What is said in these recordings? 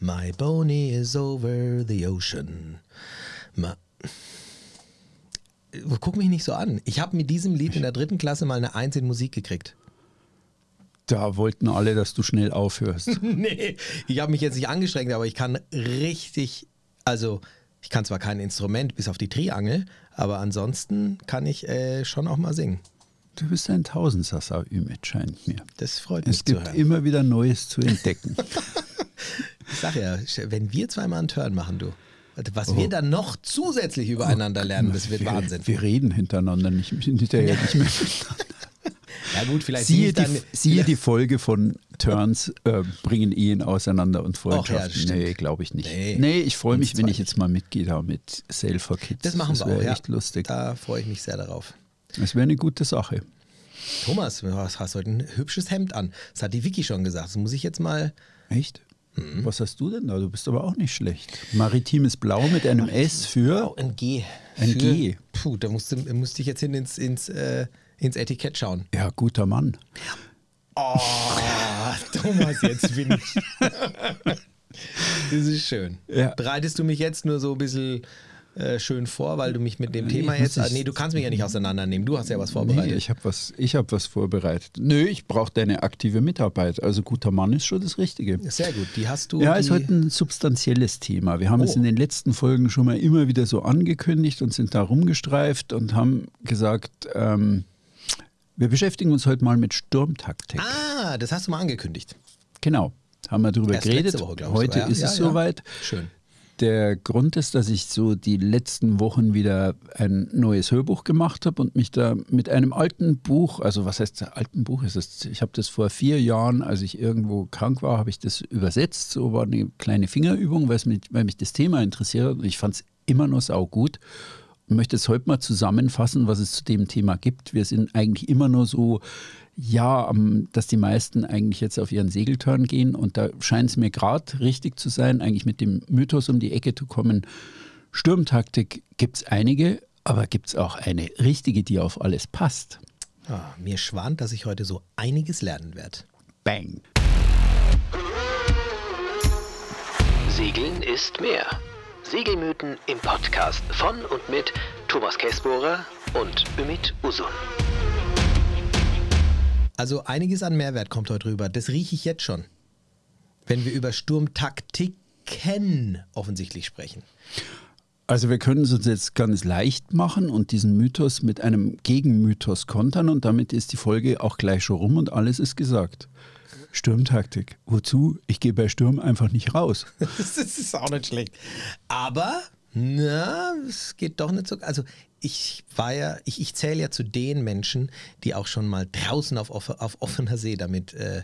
My Boney is over the ocean. Ma Guck mich nicht so an. Ich habe mit diesem Lied in der dritten Klasse mal eine Eins in Musik gekriegt. Da wollten alle, dass du schnell aufhörst. nee, ich habe mich jetzt nicht angestrengt, aber ich kann richtig, also ich kann zwar kein Instrument bis auf die Triangel, aber ansonsten kann ich äh, schon auch mal singen. Du bist ein Tausendsassa, Ümit, scheint mir. Das freut mich Es gibt immer wieder Neues zu entdecken. ich sag ja, wenn wir zweimal einen Turn machen, du. Was oh. wir dann noch zusätzlich übereinander lernen, das wird wir, Wahnsinn. Wir reden hintereinander, nicht, hinterher nicht mehr. Ja gut, vielleicht siehe, die, siehe die Folge von Turns äh, bringen Ehen auseinander und Freundschaften. Ja, nee, glaube ich nicht. Nee, nee ich freue mich, wenn ich jetzt mal mitgehe da mit Sail for Kids. Das machen das wir auch, ja. echt lustig. Da freue ich mich sehr darauf. Das wäre eine gute Sache. Thomas, du hast heute ein hübsches Hemd an. Das hat die Vicky schon gesagt. Das muss ich jetzt mal... Echt? Mhm. Was hast du denn da? Du bist aber auch nicht schlecht. Maritimes Blau mit einem Maritim S für. Oh, ein G. Ein für, G. Puh, da musste, musste ich jetzt hin ins, ins, äh, ins Etikett schauen. Ja, guter Mann. Oh, Thomas, jetzt bin ich. das ist schön. Ja. Bereitest du mich jetzt nur so ein bisschen äh, schön vor, weil du mich mit dem nee, Thema jetzt. Nee, du kannst mich ja nicht auseinandernehmen. Du hast ja was vorbereitet. Nee, ich habe was, hab was vorbereitet. Nö, ich brauche deine aktive Mitarbeit. Also guter Mann ist schon das Richtige. Sehr gut. Die hast du. Ja, ist heute ein substanzielles Thema. Wir haben oh. es in den letzten Folgen schon mal immer wieder so angekündigt und sind da rumgestreift und haben gesagt, ähm, wir beschäftigen uns heute mal mit Sturmtaktik. Ah, das hast du mal angekündigt. Genau, haben wir darüber Erst geredet. Woche, heute ja, ist ja, es ja. soweit. Schön. Der Grund ist, dass ich so die letzten Wochen wieder ein neues Hörbuch gemacht habe und mich da mit einem alten Buch, also was heißt alten Buch ist es? Ich habe das vor vier Jahren, als ich irgendwo krank war, habe ich das übersetzt. So war eine kleine Fingerübung, weil, mich, weil mich das Thema interessiert und ich fand es immer noch saugut. Ich möchte es heute mal zusammenfassen, was es zu dem Thema gibt. Wir sind eigentlich immer nur so ja, dass die meisten eigentlich jetzt auf ihren Segeltörn gehen. Und da scheint es mir gerade richtig zu sein, eigentlich mit dem Mythos um die Ecke zu kommen. Sturmtaktik gibt es einige, aber gibt es auch eine richtige, die auf alles passt. Ah, mir schwant, dass ich heute so einiges lernen werde. Bang. Segeln ist mehr. Segelmythen im Podcast von und mit Thomas Kessbohrer und Ümit Usun. Also einiges an Mehrwert kommt heute rüber. Das rieche ich jetzt schon. Wenn wir über Sturmtaktiken offensichtlich sprechen. Also wir können es uns jetzt ganz leicht machen und diesen Mythos mit einem Gegenmythos kontern und damit ist die Folge auch gleich schon rum und alles ist gesagt. Sturmtaktik. Wozu? Ich gehe bei Sturm einfach nicht raus. das ist auch nicht schlecht. Aber, na, es geht doch nicht so. Also ich war ja, ich, ich zähle ja zu den Menschen, die auch schon mal draußen auf, auf offener See damit äh,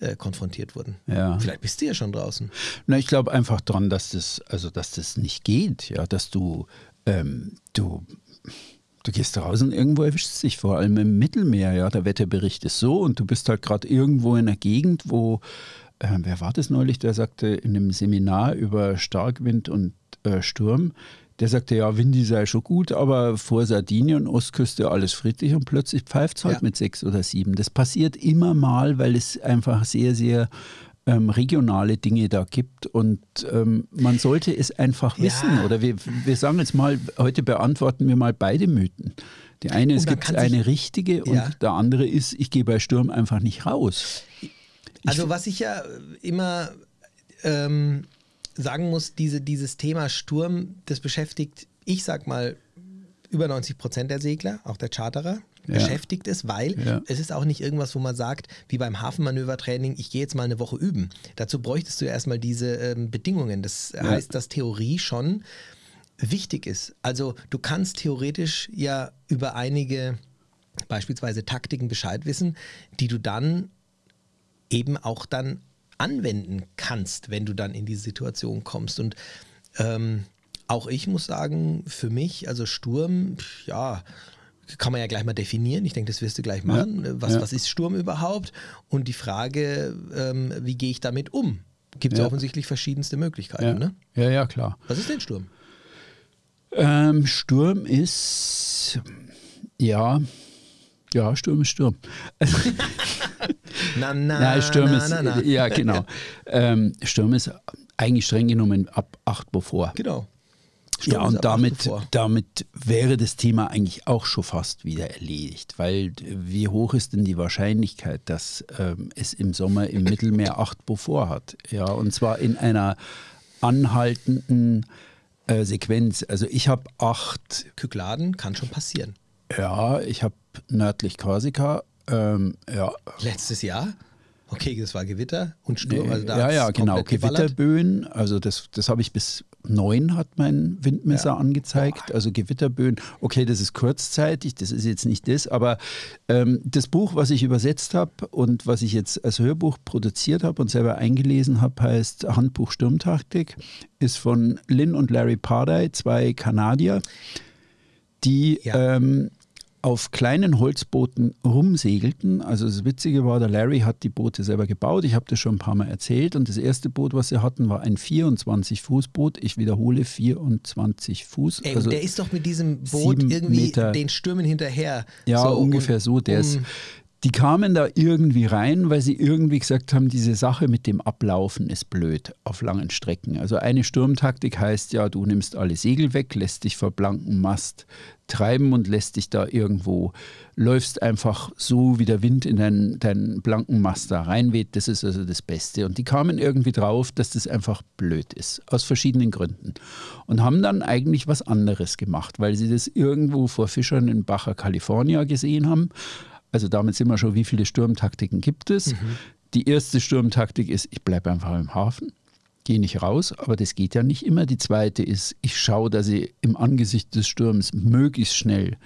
äh, konfrontiert wurden. Ja. Vielleicht bist du ja schon draußen. Na, ich glaube einfach dran, dass das, also dass das nicht geht, ja, dass du, ähm, du, du gehst draußen irgendwo erwischt es dich, vor allem im Mittelmeer, ja, der Wetterbericht ist so und du bist halt gerade irgendwo in einer Gegend, wo äh, wer war das neulich, der sagte in einem Seminar über Starkwind und äh, Sturm, der sagte, ja, Windy sei schon gut, aber vor Sardinien, Ostküste alles friedlich und plötzlich pfeift es halt ja. mit sechs oder sieben. Das passiert immer mal, weil es einfach sehr, sehr ähm, regionale Dinge da gibt und ähm, man sollte es einfach ja. wissen. Oder wir, wir sagen jetzt mal, heute beantworten wir mal beide Mythen. Die eine, es gibt eine richtige und ja. der andere ist, ich gehe bei Sturm einfach nicht raus. Ich also was ich ja immer ähm, sagen muss, diese, dieses Thema Sturm, das beschäftigt, ich sag mal, über 90 Prozent der Segler, auch der Charterer, ja. beschäftigt es, weil ja. es ist auch nicht irgendwas, wo man sagt, wie beim Hafenmanövertraining, ich gehe jetzt mal eine Woche üben. Dazu bräuchtest du ja erstmal diese ähm, Bedingungen. Das ja. heißt, dass Theorie schon wichtig ist. Also du kannst theoretisch ja über einige beispielsweise Taktiken Bescheid wissen, die du dann eben auch dann anwenden kannst, wenn du dann in diese Situation kommst. Und ähm, auch ich muss sagen, für mich, also Sturm, ja, kann man ja gleich mal definieren. Ich denke, das wirst du gleich machen. Ja, was, ja. was ist Sturm überhaupt? Und die Frage, ähm, wie gehe ich damit um? Gibt es ja. offensichtlich verschiedenste Möglichkeiten. Ja. Ne? ja, ja, klar. Was ist denn Sturm? Ähm, Sturm ist, ja, ja, Sturm ist Sturm. na, na, Nein, Sturm na, ist, na, na. ja, genau. Ähm, Sturm ist eigentlich streng genommen ab 8 bevor. Genau. Ja, Sturm ist und damit, 8 bevor. damit wäre das Thema eigentlich auch schon fast wieder erledigt, weil wie hoch ist denn die Wahrscheinlichkeit, dass ähm, es im Sommer im Mittelmeer 8 bevor hat? Ja, und zwar in einer anhaltenden äh, Sequenz. Also ich habe acht, Kykladen kann schon passieren. Ja, ich habe nördlich Korsika, ähm, ja, Letztes Jahr, okay, das war Gewitter und Sturm. Also da ja, ja, genau. Gewitterböen, also das, das habe ich bis neun hat mein Windmesser Ja. angezeigt. Also Gewitterböen, okay, das ist kurzzeitig, das ist jetzt nicht das, aber ähm, das Buch, was ich übersetzt habe und was ich jetzt als Hörbuch produziert habe und selber eingelesen habe, heißt Handbuch Sturmtaktik, ist von Lynn und Larry Pardey, zwei Kanadier, die Ja. ähm, auf kleinen Holzbooten rumsegelten. Also das Witzige war, der Larry hat die Boote selber gebaut. Ich habe das schon ein paar Mal erzählt. Und das erste Boot, was sie hatten, war ein 24-Fuß-Boot. Ich wiederhole, 24 Fuß. Ey, also und der ist doch mit diesem Boot irgendwie Meter. den Stürmen hinterher. ja, So, ungefähr und- so. Der ist, um- die kamen da irgendwie rein, weil sie irgendwie gesagt haben, diese Sache mit dem Ablaufen ist blöd auf langen Strecken. Also eine Sturmtaktik heißt ja, du nimmst alle Segel weg, lässt dich vor blankem Mast treiben und lässt dich da irgendwo, läufst einfach so, wie der Wind in deinen, deinen blanken Mast da reinweht. Das ist also das Beste. Und die kamen irgendwie drauf, dass das einfach blöd ist, aus verschiedenen Gründen. Und haben dann eigentlich was anderes gemacht, weil sie das irgendwo vor Fischern in Baja California gesehen haben. Also damit sind wir schon, wie viele Sturmtaktiken gibt es? Die erste Sturmtaktik ist, ich bleibe einfach im Hafen, gehe nicht raus, aber das geht ja nicht immer. Die zweite ist, ich schaue, dass ich im Angesicht des Sturms möglichst schnell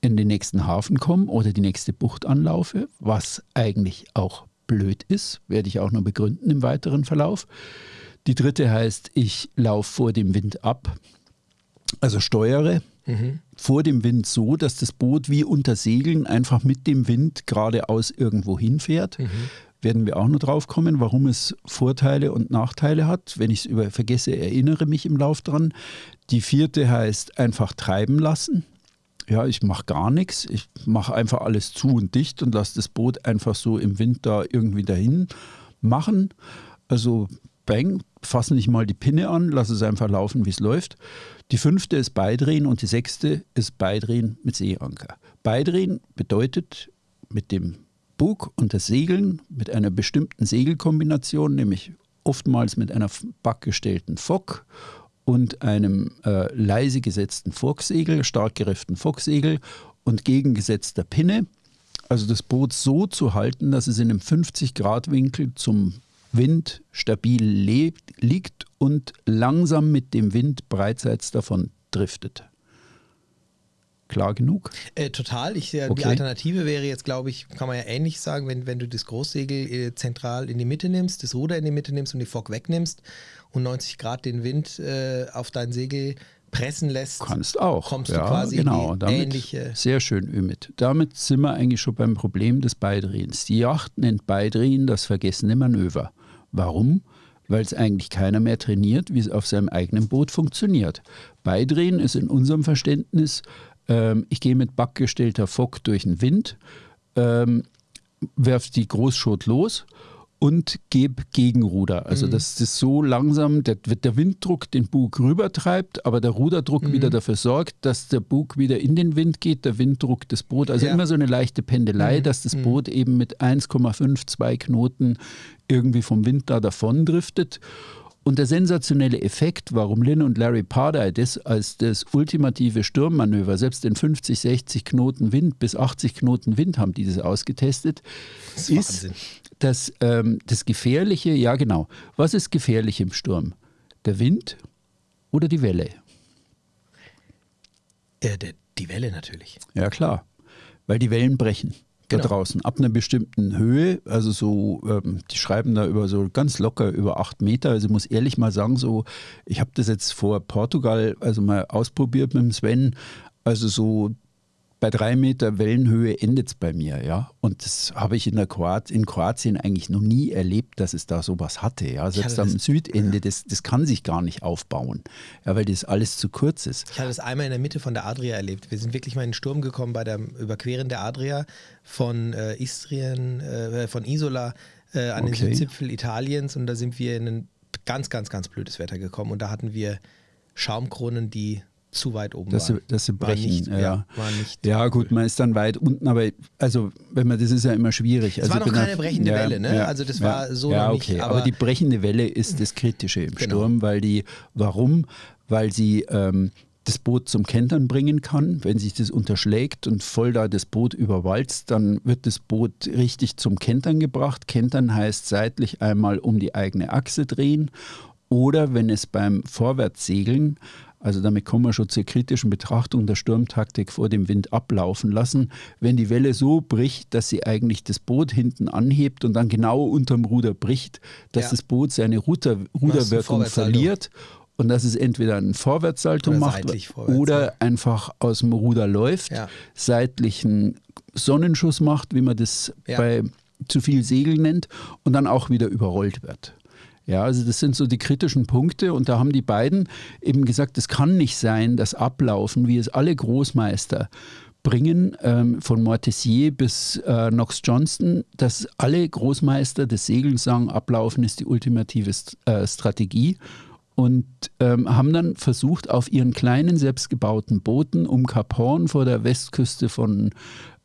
in den nächsten Hafen komme oder die nächste Bucht anlaufe, was eigentlich auch blöd ist, werde ich auch noch begründen im weiteren Verlauf. Die dritte heißt, ich laufe vor dem Wind ab, also steuere vor dem Wind so, dass das Boot wie unter Segeln einfach mit dem Wind geradeaus irgendwo hinfährt. Werden wir auch noch drauf kommen, warum es Vorteile und Nachteile hat. Wenn ich es vergesse, erinnere mich im Lauf dran. Die vierte heißt einfach treiben lassen. Ja, ich mache gar nichts. Ich mache einfach alles zu und dicht und lasse das Boot einfach so im Wind da irgendwie dahin machen. Also bang, fasse nicht mal die Pinne an, lasse es einfach laufen, wie es läuft. Die fünfte ist Beidrehen und die sechste ist Beidrehen mit Seeanker. Beidrehen bedeutet mit dem Bug und das Segeln mit einer bestimmten Segelkombination, nämlich oftmals mit einer backgestellten Fock und einem äh, leise gesetzten Focksegel, stark gerefften Focksegel und gegengesetzter Pinne. Also das Boot so zu halten, dass es in einem 50-Grad-Winkel zum Wind stabil lebt, liegt und langsam mit dem Wind breitseits davon driftet. Klar genug? Äh, total. Ich, äh, Die Okay. Alternative wäre jetzt, glaube ich, kann man ja ähnlich sagen, wenn, wenn du das Großsegel äh, zentral in die Mitte nimmst, das Ruder in die Mitte nimmst und die Fock wegnimmst und 90 Grad den Wind äh, auf dein Segel pressen lässt. Kannst auch. Kommst du ja, quasi in genau. die damit, ähnliche- Sehr schön, Ümit. Damit sind wir eigentlich schon beim Problem des Beidrehens. Die Yacht nennt Beidrehen das vergessene Manöver. Warum? Weil es eigentlich keiner mehr trainiert, wie es auf seinem eigenen Boot funktioniert. Beidrehen ist in unserem Verständnis, ähm, ich gehe mit backgestellter Fock durch den Wind, ähm, werf die Großschot los und gebe Gegenruder. Also dass das so langsam, der, der Winddruck den Bug rübertreibt, aber der Ruderdruck wieder dafür sorgt, dass der Bug wieder in den Wind geht, der Winddruck das Boot. Also Ja. immer so eine leichte Pendelei, dass das Boot eben mit 1,52 Knoten irgendwie vom Wind da davon driftet. Und der sensationelle Effekt, warum Lynn und Larry Pardey das als das ultimative Sturmmanöver, selbst in 50, 60 Knoten Wind bis 80 Knoten Wind haben die das ausgetestet, Das ist ist, Wahnsinn. dass ähm, das Gefährliche, ja genau, was ist gefährlich im Sturm? Der Wind oder die Welle? Äh, der, die Welle natürlich. Ja klar, weil die Wellen brechen da Genau. draußen ab einer bestimmten Höhe, also so, ähm, die schreiben da über so ganz locker über acht Meter. Also ich muss ehrlich mal sagen, so, ich habe das jetzt vor Portugal also mal ausprobiert mit dem Sven, also so bei drei Meter Wellenhöhe endet es bei mir, ja. Und das habe ich in, der Kroat in Kroatien eigentlich noch nie erlebt, dass es da sowas hatte. Ja. Selbst am das- Südende, das, das kann sich gar nicht aufbauen, ja, weil das alles zu kurz ist. Ich hatte es einmal in der Mitte von der Adria erlebt. Wir sind wirklich mal in den Sturm gekommen bei dem Überqueren der Adria von äh, Istrien, äh, von Isola äh, an Okay. den Südzipfel Italiens und da sind wir in einen ganz, ganz, ganz blödes Wetter gekommen und da hatten wir Schaumkronen, die zu weit oben dass waren. sie, dass sie War brechen. nicht- ja. ja, war nicht ja, gut, man ist dann weit unten, aber also, wenn man, das ist ja immer schwierig. Es also war noch keine auf- brechende Welle, ne? Also das war so ja, noch nicht, okay. aber, aber- die brechende Welle ist das Kritische im Genau. Sturm, weil die, warum? Weil sie ähm, das Boot zum Kentern bringen kann. Wenn sich das unterschlägt und voll da das Boot überwalzt, dann wird das Boot richtig zum Kentern gebracht. Kentern heißt seitlich einmal um die eigene Achse drehen oder wenn es beim Vorwärtssegeln, also damit kommen wir schon zur kritischen Betrachtung der Sturmtaktik vor dem Wind ablaufen lassen, wenn die Welle so bricht, dass sie eigentlich das Boot hinten anhebt und dann genau unterm Ruder bricht, dass Ja. das Boot seine Ruder, Ruderwirkung verliert und dass es entweder einen Vorwärtssalto Oder macht vorwärts, oder ja. einfach aus dem Ruder läuft, Ja. seitlichen Sonnenschuss macht, wie man das bei zu viel Segel nennt, und dann auch wieder überrollt wird. Ja, also das sind so die kritischen Punkte und da haben die beiden eben gesagt, es kann nicht sein, dass Ablaufen, wie es alle Großmeister bringen, ähm, von Mortessier bis äh, Knox Johnston, dass alle Großmeister des Segelns sagen, Ablaufen ist die ultimative St äh, Strategie und ähm, haben dann versucht, auf ihren kleinen selbstgebauten Booten um Kap Horn vor der Westküste von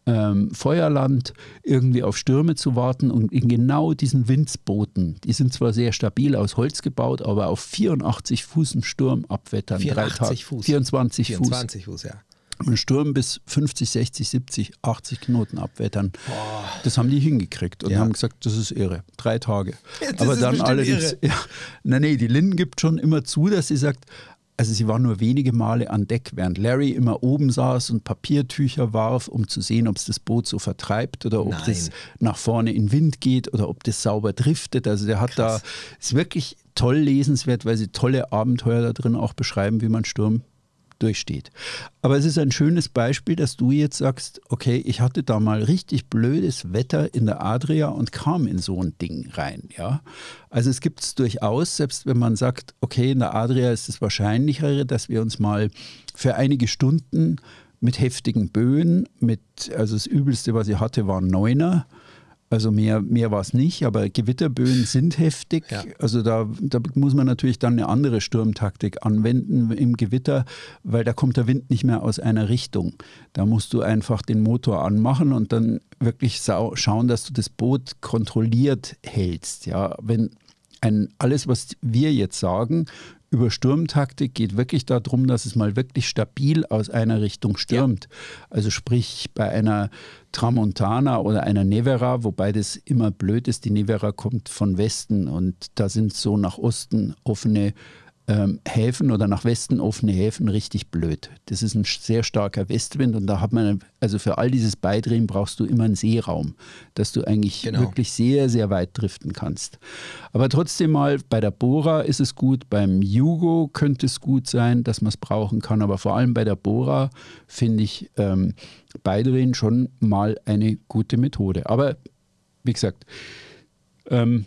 ähm, Feuerland irgendwie auf Stürme zu warten und in genau diesen Windsbooten, die sind zwar sehr stabil aus Holz gebaut, aber auf 84 Fuß einen Sturm abwettern. drei 84 Tage. Fuß. 24, 24 Fuß, ja. Fuß. Einen Sturm bis 50, 60, 70, 80 Knoten abwettern. Das haben die hingekriegt und Ja. haben gesagt, das ist irre. Drei Tage. Das aber dann allerdings, irre. ja, nein, nee, die Linden gibt schon immer zu, dass sie sagt, also sie war nur wenige Male an Deck, während Larry immer oben saß und Papiertücher warf, um zu sehen, ob es das Boot so vertreibt oder ob Nein. das nach vorne in Wind geht oder ob das sauber driftet. Also der hat Krass. da, ist wirklich toll lesenswert, weil sie tolle Abenteuer da drin auch beschreiben, wie man Sturm durchsteht. Aber es ist ein schönes Beispiel, dass du jetzt sagst, okay, ich hatte da mal richtig blödes Wetter in der Adria und kam in so ein Ding rein. Ja? Also es gibt es durchaus, selbst wenn man sagt, okay, in der Adria ist es wahrscheinlichere, dass wir uns mal für einige Stunden mit heftigen Böen, mit, also das Übelste, was ich hatte, waren Neuner. Also mehr, mehr war es nicht, aber Gewitterböen sind heftig. Ja. Also da, da muss man natürlich dann eine andere Sturmtaktik anwenden im Gewitter, weil da kommt der Wind nicht mehr aus einer Richtung. Da musst du einfach den Motor anmachen und dann wirklich schauen, dass du das Boot kontrolliert hältst. Ja, wenn ein, alles, was wir jetzt sagen über Sturmtaktik, geht wirklich darum, dass es mal wirklich stabil aus einer Richtung stürmt. Also sprich bei einer Tramontana oder einer Nevera, wobei das immer blöd ist. Die Nevera kommt von Westen und da sind so nach Osten offene ähm, Häfen oder nach Westen offene Häfen richtig blöd. Das ist ein sehr starker Westwind und da hat man, also für all dieses Beidrehen brauchst du immer einen Seeraum, dass du eigentlich Genau. wirklich sehr, sehr weit driften kannst. Aber trotzdem mal, bei der Bora ist es gut, beim Jugo könnte es gut sein, dass man es brauchen kann, aber vor allem bei der Bora finde ich ähm, Beidrehen schon mal eine gute Methode. Aber wie gesagt, ähm,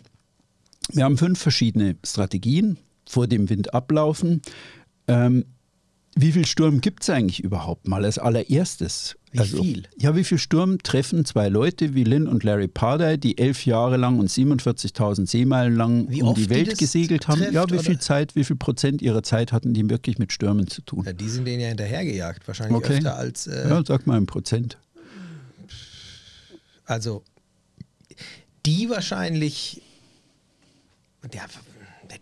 wir haben fünf verschiedene Strategien vor dem Wind ablaufen. Ähm, wie viel Sturm gibt es eigentlich überhaupt mal als allererstes? Also, Wie viel? Ja, wie viel Sturm treffen zwei Leute wie Lynn und Larry Pardey, die elf Jahre lang und 47.000 Seemeilen lang Wie um die die Welt das gesegelt haben? trifft, ja, wie viel oder? Zeit, wie viel Prozent ihrer Zeit hatten die wirklich mit Stürmen zu tun? ja. Die sind denen ja hinterhergejagt, wahrscheinlich Okay. öfter als. Äh, Ja, sag mal im Prozent. Also, die wahrscheinlich. Ja,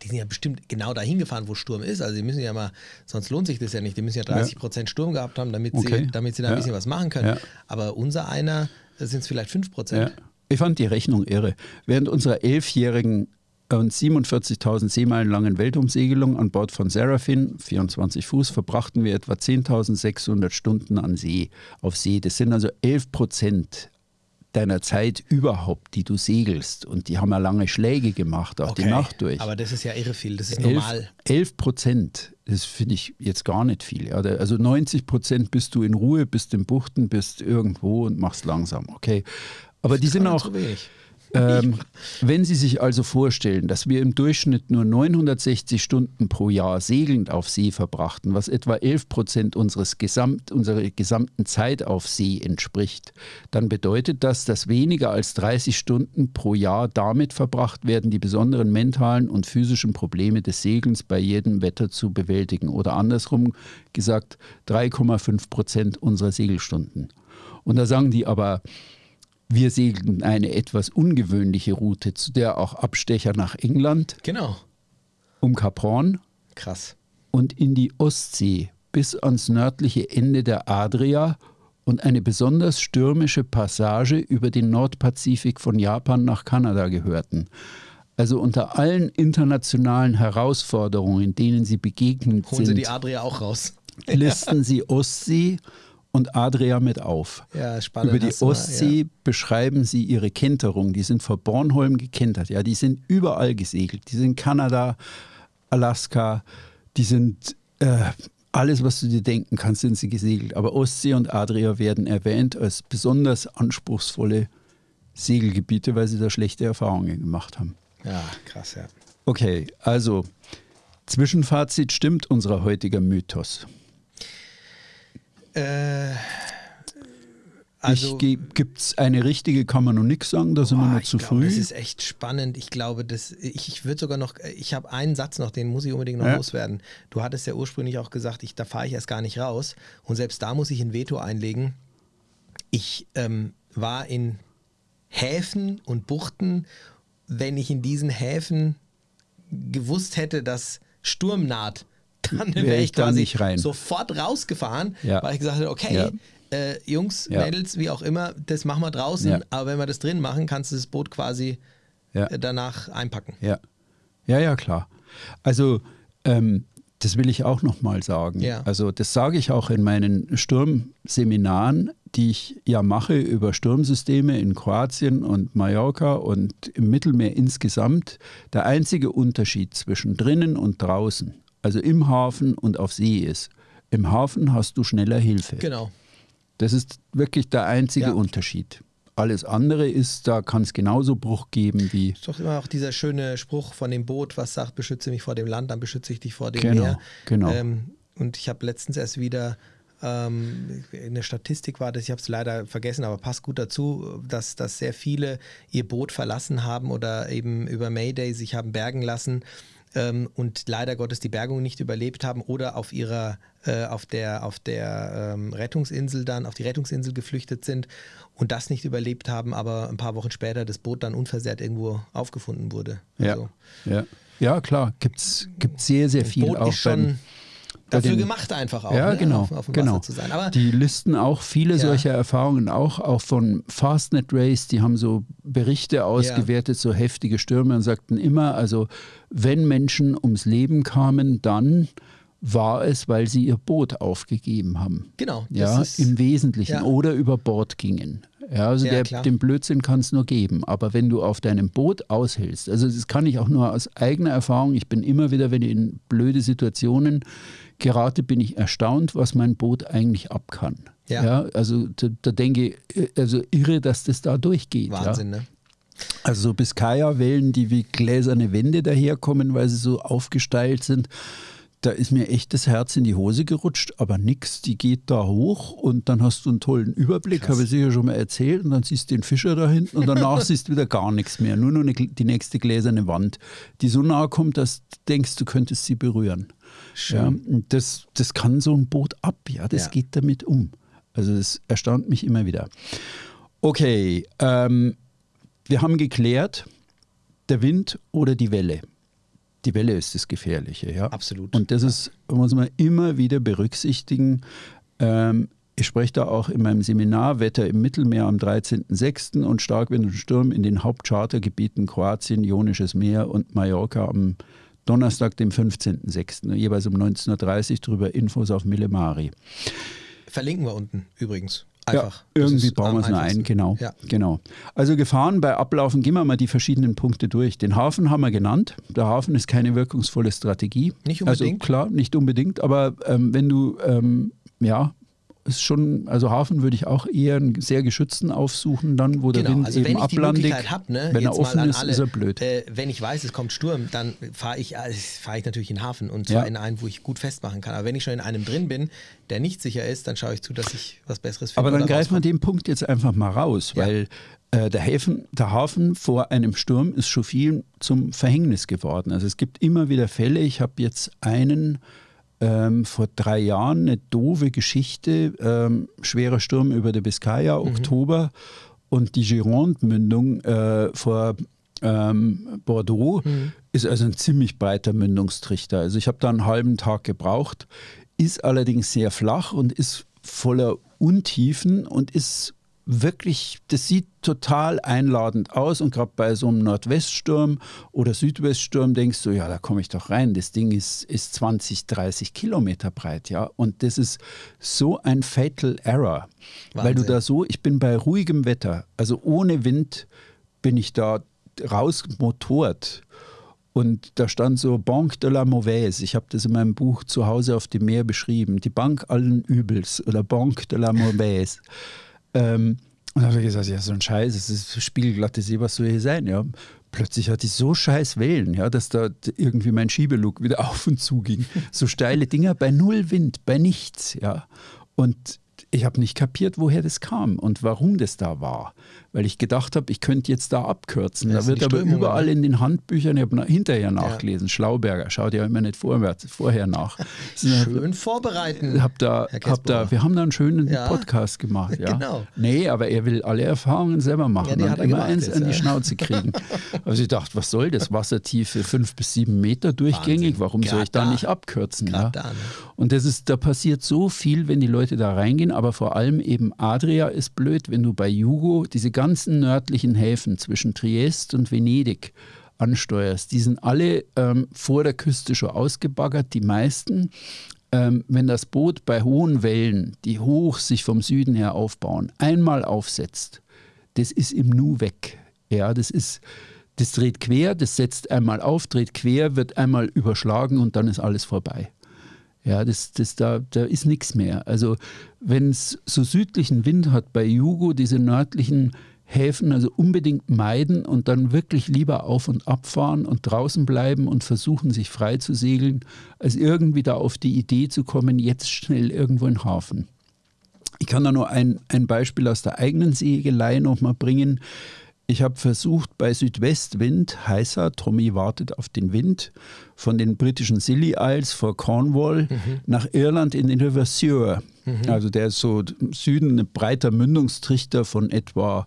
die sind ja bestimmt genau dahin gefahren, wo Sturm ist. Also, die müssen ja mal, sonst lohnt sich das ja nicht. Die müssen ja 30 Prozent Sturm gehabt haben, damit, Okay. sie, damit sie da ein Ja. bisschen was machen können. Ja. Aber unser einer sind es vielleicht 5 Ja. Prozent. Ich fand die Rechnung irre. Während unserer elfjährigen und 47.000 Seemeilen langen Weltumsegelung an Bord von Seraphin, 24 Fuß, verbrachten wir etwa 10.600 Stunden an See, auf See. Das sind also 11 Prozent deiner Zeit überhaupt, die du segelst. Und die haben ja lange Schläge gemacht, auch die Nacht durch. Aber das ist ja irre viel. Das ist 11 normal. 11 Prozent, das finde ich jetzt gar nicht viel. Also 90 Prozent bist du in Ruhe, bist in Buchten, bist irgendwo und machst langsam. Okay. Aber die sind auch, so. Ähm, wenn Sie sich also vorstellen, dass wir im Durchschnitt nur 960 Stunden pro Jahr segelnd auf See verbrachten, was etwa 11 Prozent unseres Gesamt, unserer gesamten Zeit auf See entspricht, dann bedeutet das, dass weniger als 30 Stunden pro Jahr damit verbracht werden, die besonderen mentalen und physischen Probleme des Segelns bei jedem Wetter zu bewältigen. Oder andersrum gesagt, 3,5 Prozent unserer Segelstunden. Und da sagen die aber, wir segelten eine etwas ungewöhnliche Route, zu der auch Abstecher nach England, Genau. um Kap Horn Krass. und in die Ostsee bis ans nördliche Ende der Adria und eine besonders stürmische Passage über den Nordpazifik von Japan nach Kanada gehörten. Also unter allen internationalen Herausforderungen, denen sie begegnet Holen Sie sind, die Adria auch raus. listen sie Ostsee und Adria mit auf. Ja, spannend. Über die hast du mal, Ostsee beschreiben sie ihre Kenterung. Die sind vor Bornholm gekentert. Ja, die sind überall gesegelt. Die sind Kanada, Alaska, die sind äh, alles, was du dir denken kannst, sind sie gesegelt. Aber Ostsee und Adria werden erwähnt als besonders anspruchsvolle Segelgebiete, weil sie da schlechte Erfahrungen gemacht haben. Ja, ja krass, ja. Okay, also Zwischenfazit stimmt unser heutiger Mythos. Äh, also, Gibt es eine richtige, kann man noch nichts sagen, da sind wir noch zu glaube, früh. Das ist echt spannend. Ich glaube, das, ich, ich würde sogar noch, ich habe einen Satz noch, den muss ich unbedingt noch Ja. loswerden. Du hattest ja ursprünglich auch gesagt, ich, da fahre ich erst gar nicht raus. Und selbst da muss ich ein Veto einlegen. Ich ähm, war in Häfen und Buchten, wenn ich in diesen Häfen gewusst hätte, dass Sturm naht, dann Wär wäre ich ich da quasi nicht rein. sofort rausgefahren, Ja. weil ich gesagt hätte, okay, Ja. äh, Jungs. Mädels, wie auch immer, das machen wir draußen, aber wenn wir das drin machen, kannst du das Boot quasi äh, danach einpacken. Ja, ja, ja, klar. Also ähm, das will ich auch nochmal sagen. Ja. Also das sage ich auch in meinen Sturmseminaren, die ich ja mache über Sturmsysteme in Kroatien und Mallorca und im Mittelmeer insgesamt. Der einzige Unterschied zwischen drinnen und draußen, also im Hafen und auf See ist, im Hafen hast du schneller Hilfe. Genau. Das ist wirklich der einzige Ja. Unterschied. Alles andere ist, da kann es genauso Bruch geben wie Ist doch immer auch dieser schöne Spruch von dem Boot, was sagt, beschütze mich vor dem Land, dann beschütze ich dich vor dem Genau, Meer. genau. Ähm, und ich habe letztens erst wieder ähm, eine Statistik war das, ich habe es leider vergessen, aber passt gut dazu, dass, dass sehr viele ihr Boot verlassen haben oder eben über Mayday sich haben bergen lassen ähm, und leider Gottes die Bergung nicht überlebt haben oder auf ihrer äh, auf der auf der ähm, Rettungsinsel dann auf die Rettungsinsel geflüchtet sind und das nicht überlebt haben, aber ein paar Wochen später das Boot dann unversehrt irgendwo aufgefunden wurde. Ja, Also, ja. ja klar, gibt es sehr, sehr das viel Boot auch ist schon dafür den- gemacht einfach auch, ja, ne? genau, auf, auf dem genau. Wasser zu sein. Aber die listen auch viele Ja. solcher Erfahrungen auch, auch von Fastnet Race, die haben so Berichte ausgewertet, so heftige Stürme und sagten immer, also wenn Menschen ums Leben kamen, dann war es, weil sie ihr Boot aufgegeben haben. genau, Ja, ist, im Wesentlichen ja. oder über Bord gingen. Ja, also Ja, der, den Blödsinn kann es nur geben. Aber wenn du auf deinem Boot aushältst, also das kann ich auch nur aus eigener Erfahrung, ich bin immer wieder, wenn ich in blöde Situationen gerate, bin ich erstaunt, was mein Boot eigentlich ab kann. Ja. also da, da denke ich, äh, also irre, dass das da durchgeht. Wahnsinn, Ja. ne? Also so Biscaya-Wellen, die wie gläserne Wände daherkommen, weil sie so aufgesteilt sind. Da ist mir echt das Herz in die Hose gerutscht, aber nix, die geht da hoch und dann hast du einen tollen Überblick, habe ich sicher schon mal erzählt, und dann siehst du den Fischer da hinten und danach siehst du wieder gar nichts mehr, nur noch die nächste gläserne Wand, die so nahe kommt, dass du denkst, du könntest sie berühren. Ja, und das, das kann so ein Boot ab, ja, das Ja. geht damit um. Also das erstaunt mich immer wieder. Okay, ähm, wir haben geklärt, der Wind oder die Welle. Die Welle ist das Gefährliche, ja. Absolut. Und das ist, muss man immer wieder berücksichtigen. Ähm, ich spreche da auch in meinem Seminar Wetter im Mittelmeer am 13.06. und Starkwind und Sturm in den Hauptchartergebieten Kroatien, Ionisches Meer und Mallorca am Donnerstag, dem 15.06. Jeweils um 19.30 Uhr drüber Infos auf Millemari. Verlinken wir unten übrigens. Einfach. Ja, irgendwie bauen wir es nur ein, genau. Ja. genau. Also Gefahren bei Ablaufen, gehen wir mal die verschiedenen Punkte durch. Den Hafen haben wir genannt. Der Hafen ist keine wirkungsvolle Strategie. Nicht unbedingt. Also klar, nicht unbedingt, aber ähm, wenn du ähm, ja, ist schon, also Hafen würde ich auch eher einen sehr geschützten aufsuchen, dann, wo der Genau, Wind also eben habe, ne, wenn er offen ist, alle, ist er blöd. Äh, wenn ich weiß, es kommt Sturm, dann fahre ich, also fahre ich natürlich in den Hafen und zwar Ja. in einen, wo ich gut festmachen kann. Aber wenn ich schon in einem drin bin, der nicht sicher ist, dann schaue ich zu, dass ich was Besseres finde. Aber dann wir rauskomme. den Punkt jetzt einfach mal raus, Ja. weil äh, der, Häfen, der Hafen vor einem Sturm ist schon viel zum Verhängnis geworden. Also es gibt immer wieder Fälle. Ich habe jetzt einen ähm, vor drei Jahren, eine doofe Geschichte, ähm, schwerer Sturm über der Biscaya, Oktober. Und die Gironde-Mündung äh, vor ähm, Bordeaux ist also ein ziemlich breiter Mündungstrichter. Also ich habe da einen halben Tag gebraucht, ist allerdings sehr flach und ist voller Untiefen und ist wirklich, das sieht total einladend aus und gerade bei so einem Nordweststurm oder Südweststurm denkst du, ja, da komme ich doch rein. Das Ding ist, ist 20, 30 Kilometer breit, ja. Und das ist so ein Fatal Error, weil du Wahnsinn. da so, ich bin bei ruhigem Wetter, also ohne Wind bin ich da rausmotort. Und da stand so Banque de la Mauvaise. Ich habe das in meinem Buch zu Hause auf dem Meer beschrieben. Die Bank allen Übels oder Banque de la Mauvaise. Ähm, und da habe ich gesagt, ja, so ein Scheiß, es ist spiegelglatte See, was soll hier sein? Ja. Plötzlich hatte ich so scheiß Wellen, ja, dass da irgendwie mein Schiebelug wieder auf und zu ging. So steile Dinger bei null Wind, bei nichts, ja. Und ich habe nicht kapiert, woher das kam und warum das da war. Weil ich gedacht habe, ich könnte jetzt da abkürzen. Das da wird aber Strömungen, überall ne? in den Handbüchern, ich habe hinterher nachgelesen, Schlauberger, schaut ja immer nicht vorwärts, vorher nach. Schön vorbereiten. Hab da, hab da, wir haben da einen schönen Ja. Podcast gemacht. Ja. Genau. Nee, aber er will alle Erfahrungen selber machen Ja, und hat er immer gemacht eins jetzt, an die ja. Schnauze kriegen. Also ich dachte, was soll das? Wassertiefe fünf bis sieben Meter durchgängig, Wahnsinn. warum soll ich Grad da da. nicht abkürzen? Ja? Grad da, ne? Und das ist, da passiert so viel, wenn die Leute da reingehen, aber vor allem eben Adria ist blöd, wenn du bei Jugo diese ganzen nördlichen Häfen zwischen Triest und Venedig ansteuerst. Die sind alle ähm, vor der Küste schon ausgebaggert, die meisten. Ähm, wenn das Boot bei hohen Wellen, die hoch sich vom Süden her aufbauen, einmal aufsetzt, das ist im Nu weg. Ja, das ist, das dreht quer, das setzt einmal auf, dreht quer, wird einmal überschlagen und dann ist alles vorbei. Ja, das, das, da, da ist nichts mehr. Also wenn es so südlichen Wind hat bei Jugo, diese nördlichen Häfen, also unbedingt meiden und dann wirklich lieber auf und abfahren und draußen bleiben und versuchen, sich frei zu segeln, als irgendwie da auf die Idee zu kommen, jetzt schnell irgendwo in den Hafen. Ich kann da nur ein, ein Beispiel aus der eigenen Segelei nochmal bringen. Ich habe versucht, bei Südwestwind, heißer, Tommy wartet auf den Wind, von den britischen Scilly Isles vor Cornwall nach Irland in den River Suir. Also der ist so im Süden ein breiter Mündungstrichter von etwa,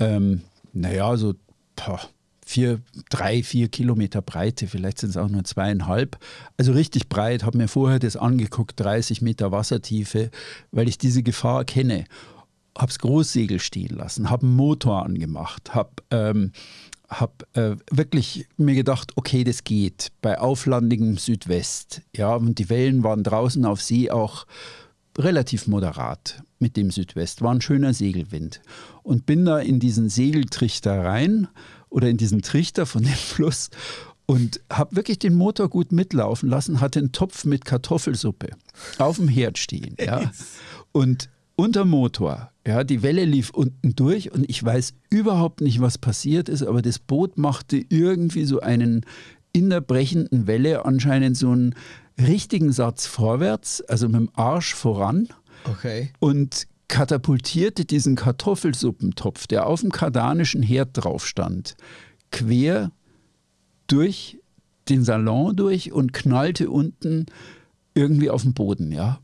ähm, naja, so boah, vier, drei, vier Kilometer Breite, vielleicht sind es auch nur zweieinhalb. Also richtig breit, habe mir vorher das angeguckt, 30 Meter Wassertiefe, weil ich diese Gefahr kenne. Habe das Großsegel stehen lassen, habe einen Motor angemacht, habe ähm, hab, äh, wirklich mir gedacht, okay, das geht bei auflandigem Südwest. Ja, und die Wellen waren draußen auf See auch relativ moderat mit dem Südwest. War ein schöner Segelwind. Und bin da in diesen Segeltrichter rein oder in diesen Trichter von dem Fluss und habe wirklich den Motor gut mitlaufen lassen, hatte einen Topf mit Kartoffelsuppe auf dem Herd stehen. Ja. Und unter Motor, ja, die Welle lief unten durch und ich weiß überhaupt nicht, was passiert ist, aber das Boot machte irgendwie so einen in der brechenden Welle anscheinend so einen richtigen Satz vorwärts, also mit dem Arsch voran Okay. und katapultierte diesen Kartoffelsuppentopf, der auf dem kardanischen Herd drauf stand, quer durch den Salon durch und knallte unten irgendwie auf den Boden, ja.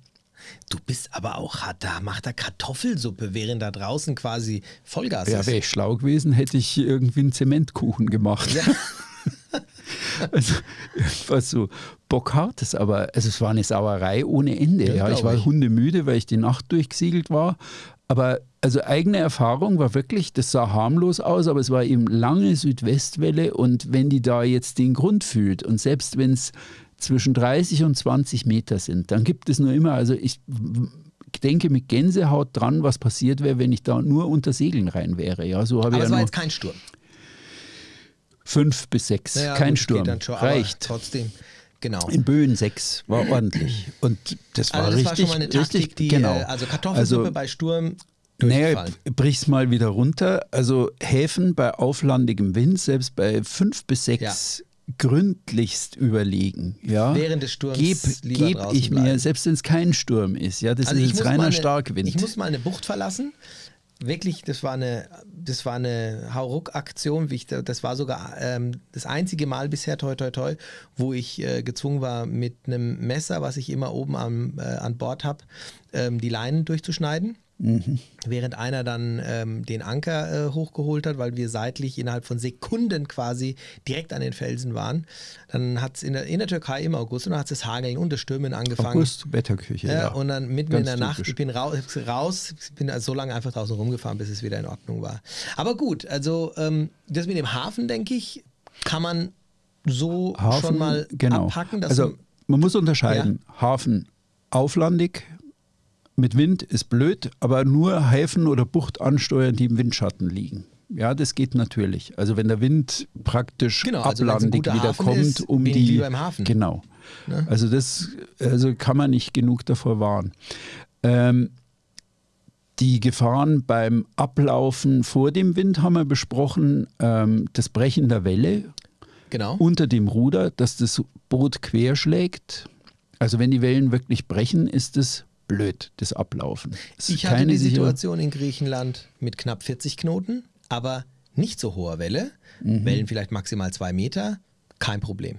Du bist aber auch hart, da macht er Kartoffelsuppe, während da draußen quasi Vollgas Ja, ist. wäre ich schlau gewesen, hätte ich irgendwie einen Zementkuchen gemacht. also irgendwas so Bockhartes, aber also es war eine Sauerei ohne Ende. Ja, Ja, ich war ich. hundemüde, weil ich die Nacht durchgesiegelt war. Aber also eigene Erfahrung war wirklich, das sah harmlos aus, aber es war eben lange Südwestwelle und wenn die da jetzt den Grund fühlt und selbst wenn es zwischen 30 und 20 Meter sind, dann gibt es nur immer, also ich denke mit Gänsehaut dran, was passiert wäre, wenn ich da nur unter Segeln rein wäre. Ja, so habe aber ich es ja war jetzt kein Sturm. fünf bis sechs, Ja, kein gut, Sturm, schon, reicht. Trotzdem. Genau. In Böen 6 war ordentlich. Und das war Also das war richtig, schon mal eine Taktik, richtig, die, genau. äh, also Kartoffelsuppe Also- bei Sturm Naja, brich's mal wieder runter. Also Häfen bei auflandigem Wind, selbst bei fünf bis sechs gründlichst überlegen. Ja? Während des Sturms geb, lieber geb ich mir, bleiben. selbst wenn es kein Sturm ist. Ja, das Also ist jetzt reiner eine- Starkwind. Ich muss mal eine Bucht verlassen. Wirklich, das war eine, das war eine Hauruck-Aktion. Das war sogar ähm, das einzige Mal bisher, toi toi toi, wo ich äh, gezwungen war, mit einem Messer, was ich immer oben am, äh, an Bord habe, ähm, die Leinen durchzuschneiden. Mhm. Während einer dann ähm, den Anker äh, hochgeholt hat, weil wir seitlich innerhalb von Sekunden quasi direkt an den Felsen waren. Dann hat es in der, in der Türkei im August und dann hat es das Hageln und das Stürmen angefangen. August, Wetterküche. Ja, Ja, und dann mitten Ganz in der Nacht, typisch. ich bin raus, raus bin also so lange einfach draußen rumgefahren, bis es wieder in Ordnung war. Aber gut, also ähm, das mit dem Hafen, denke ich, kann man so Hafen, schon mal genau. abhacken. Also man- man muss unterscheiden. Hafen auflandig mit Wind ist blöd, aber nur Häfen oder Bucht ansteuern, die im Windschatten liegen. Ja, das geht natürlich. Also wenn der Wind praktisch Genau, also ablandig wieder Hafen kommt, ist, um die lieber im Hafen. genau. Ne? Also das also kann man nicht genug davor warnen. Ähm, die Gefahren beim Ablaufen vor dem Wind haben wir besprochen. Ähm, das Brechen der Welle, genau. unter dem Ruder, dass das Boot querschlägt. Also wenn die Wellen wirklich brechen, ist es blöd, das Ablaufen. Ist Ich hatte die Situation in Griechenland mit knapp 40 Knoten, aber nicht so hoher Welle. Mhm. Wellen vielleicht maximal zwei Meter, kein Problem.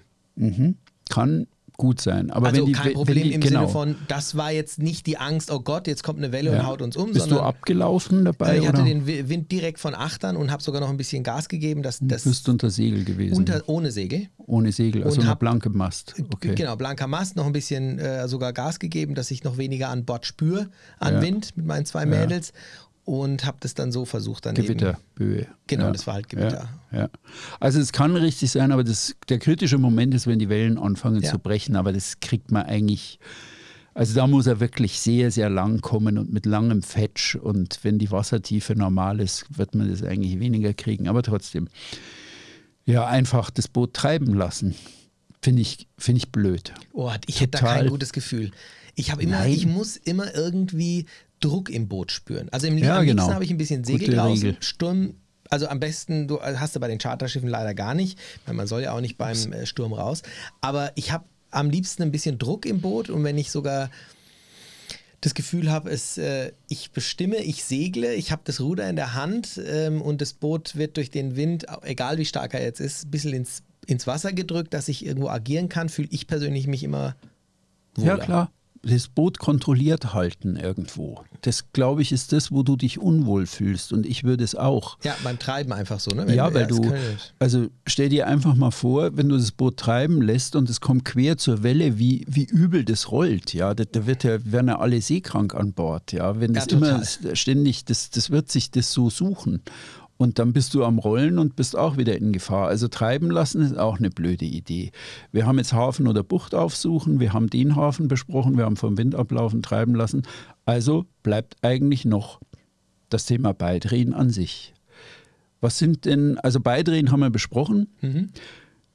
Kann gut sein. Aber also wenn die, kein Problem die, im genau. Sinne von, das war jetzt nicht die Angst, oh Gott, jetzt kommt eine Welle Ja. und haut uns um, Bist du sondern abgelaufen dabei? Ich hatte oder? den Wi- Wind direkt von Achtern und habe sogar noch ein bisschen Gas gegeben, dass das bist du unter Segel gewesen? unter, ohne Segel. Ohne Segel, also hab- blanke Mast. Okay. Genau, blanker Mast, noch ein bisschen äh, sogar Gas gegeben, dass ich noch weniger an Bord spüre, an Ja. Wind mit meinen zwei Mädels und habe das dann so versucht dann. Gewitterböe. Genau, das war halt Gewitter. Ja, ja. Also es kann richtig sein, aber das, der kritische Moment ist, wenn die Wellen anfangen Ja. zu brechen, aber das kriegt man eigentlich, also da muss er wirklich sehr, sehr lang kommen und mit langem Fetch und wenn die Wassertiefe normal ist, wird man das eigentlich weniger kriegen, aber trotzdem. Ja, einfach das Boot treiben lassen, finde ich, finde ich blöd. Oh, ich hätte da kein gutes Gefühl. Ich habe immer, Nein. ich muss immer irgendwie Druck im Boot spüren. Also im, Ja, am liebsten genau. habe ich ein bisschen Segel draußen. Sturm. Also am besten, du hast du bei den Charterschiffen leider gar nicht, weil man soll ja auch nicht beim äh, Sturm raus. Aber ich habe am liebsten ein bisschen Druck im Boot und wenn ich sogar das Gefühl habe, es, äh, ich bestimme, ich segle, ich habe das Ruder in der Hand ähm, und das Boot wird durch den Wind, egal wie stark er jetzt ist, ein bisschen ins, ins Wasser gedrückt, dass ich irgendwo agieren kann, fühle ich persönlich mich immer wohler. Ja, klar. Das Boot kontrolliert halten irgendwo. Das, glaube ich, ist das, wo du dich unwohl fühlst. Und ich würde es auch. Ja, beim Treiben einfach so, ne? Wenn ja, weil du, also stell dir einfach mal vor, wenn du das Boot treiben lässt und es kommt quer zur Welle, wie, wie übel das rollt. Ja, da, da wird ja, werden ja alle seekrank an Bord. Ja, wenn Ja, das immer total. ständig, das, das wird sich das so suchen. Und dann bist du am Rollen und bist auch wieder in Gefahr. Also treiben lassen ist auch eine blöde Idee. Wir haben jetzt Hafen oder Bucht aufsuchen, wir haben den Hafen besprochen, wir haben vom Wind ablaufen, treiben lassen. Also bleibt eigentlich noch das Thema Beidrehen an sich. Was sind denn, also Beidrehen haben wir besprochen.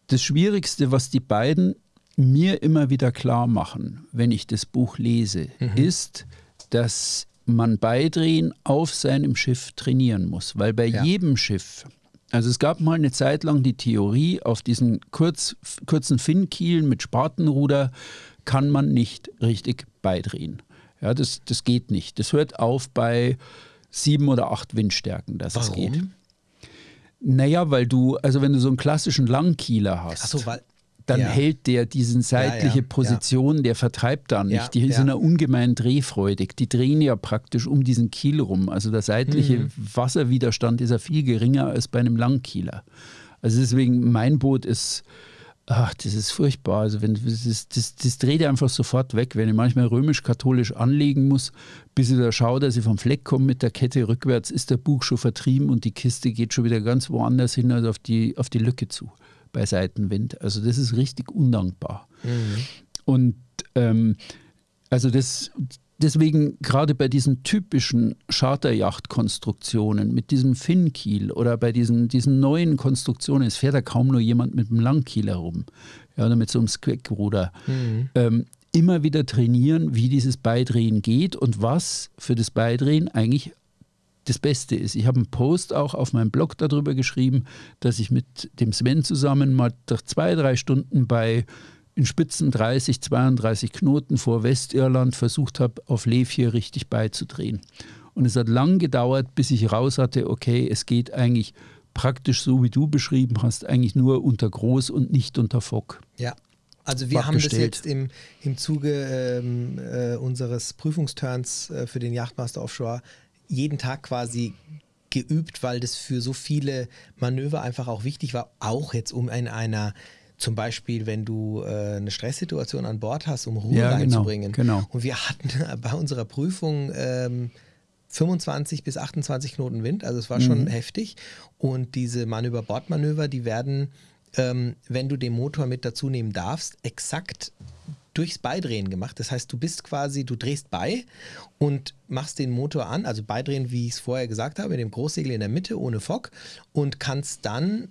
Das Schwierigste, was die beiden mir immer wieder klar machen, wenn ich das Buch lese, ist, dass man Beidrehen auf seinem Schiff trainieren muss. Weil bei Ja. jedem Schiff, also es gab mal eine Zeit lang die Theorie, auf diesen kurz, kurzen Finnkielen mit Spatenruder kann man nicht richtig beidrehen. Ja, das, das geht nicht. Das hört auf bei sieben oder acht Windstärken, dass es geht. Warum? Naja, weil du, also wenn du so einen klassischen Langkieler hast, Achso, weil. Dann ja. hält der diesen seitliche ja, ja. Position, der vertreibt dann nicht. Die sind ja ungemein drehfreudig. Die drehen ja praktisch um diesen Kiel rum. Also der seitliche Mhm. Wasserwiderstand ist ja viel geringer als bei einem Langkieler. Also deswegen, mein Boot ist, ach, das ist furchtbar. Also wenn das, ist- das, das dreht einfach sofort weg, wenn ich manchmal römisch-katholisch anlegen muss, bis ich da schaue, dass ich vom Fleck komme mit der Kette rückwärts, ist der Bug schon vertrieben und die Kiste geht schon wieder ganz woanders hin, also auf die, auf die Lücke zu bei Seitenwind. Also das ist richtig undankbar. Und ähm, also das, deswegen gerade bei diesen typischen Charterjachtkonstruktionen mit diesem Finnkiel oder bei diesen, diesen neuen Konstruktionen, es fährt ja kaum nur jemand mit einem Langkiel herum, ja, oder mit so einem Squeckruder. Mhm. Ähm, immer wieder trainieren, wie dieses Beidrehen geht und was für das Beidrehen eigentlich das Beste ist. Ich habe einen Post auch auf meinem Blog darüber geschrieben, dass ich mit dem Sven zusammen mal zwei, drei Stunden bei in Spitzen 30, 32 Knoten vor Westirland versucht habe, auf Lev hier richtig beizudrehen. Und es hat lang gedauert, bis ich raus hatte, okay, es geht eigentlich praktisch so, wie du beschrieben hast, eigentlich nur unter Groß und nicht unter Fock. Ja. Also wir haben das jetzt im, im Zuge ähm, äh, unseres Prüfungsturns äh, für den Yachtmaster Offshore jeden Tag quasi geübt, weil das für so viele Manöver einfach auch wichtig war, auch jetzt um in einer zum Beispiel, wenn du äh, eine Stresssituation an Bord hast, um Ruhe ja, genau, reinzubringen. Genau, genau. Und wir hatten bei unserer Prüfung ähm, 25 bis 28 Knoten Wind, also es war schon mhm. heftig. Und diese Manöver-Bordmanöver, die werden, ähm, wenn du den Motor mit dazu nehmen darfst, exakt durchs Beidrehen gemacht. Das heißt, du bist quasi, du drehst bei und machst den Motor an, also Beidrehen, wie ich es vorher gesagt habe, mit dem Großsegel in der Mitte ohne Fock und kannst dann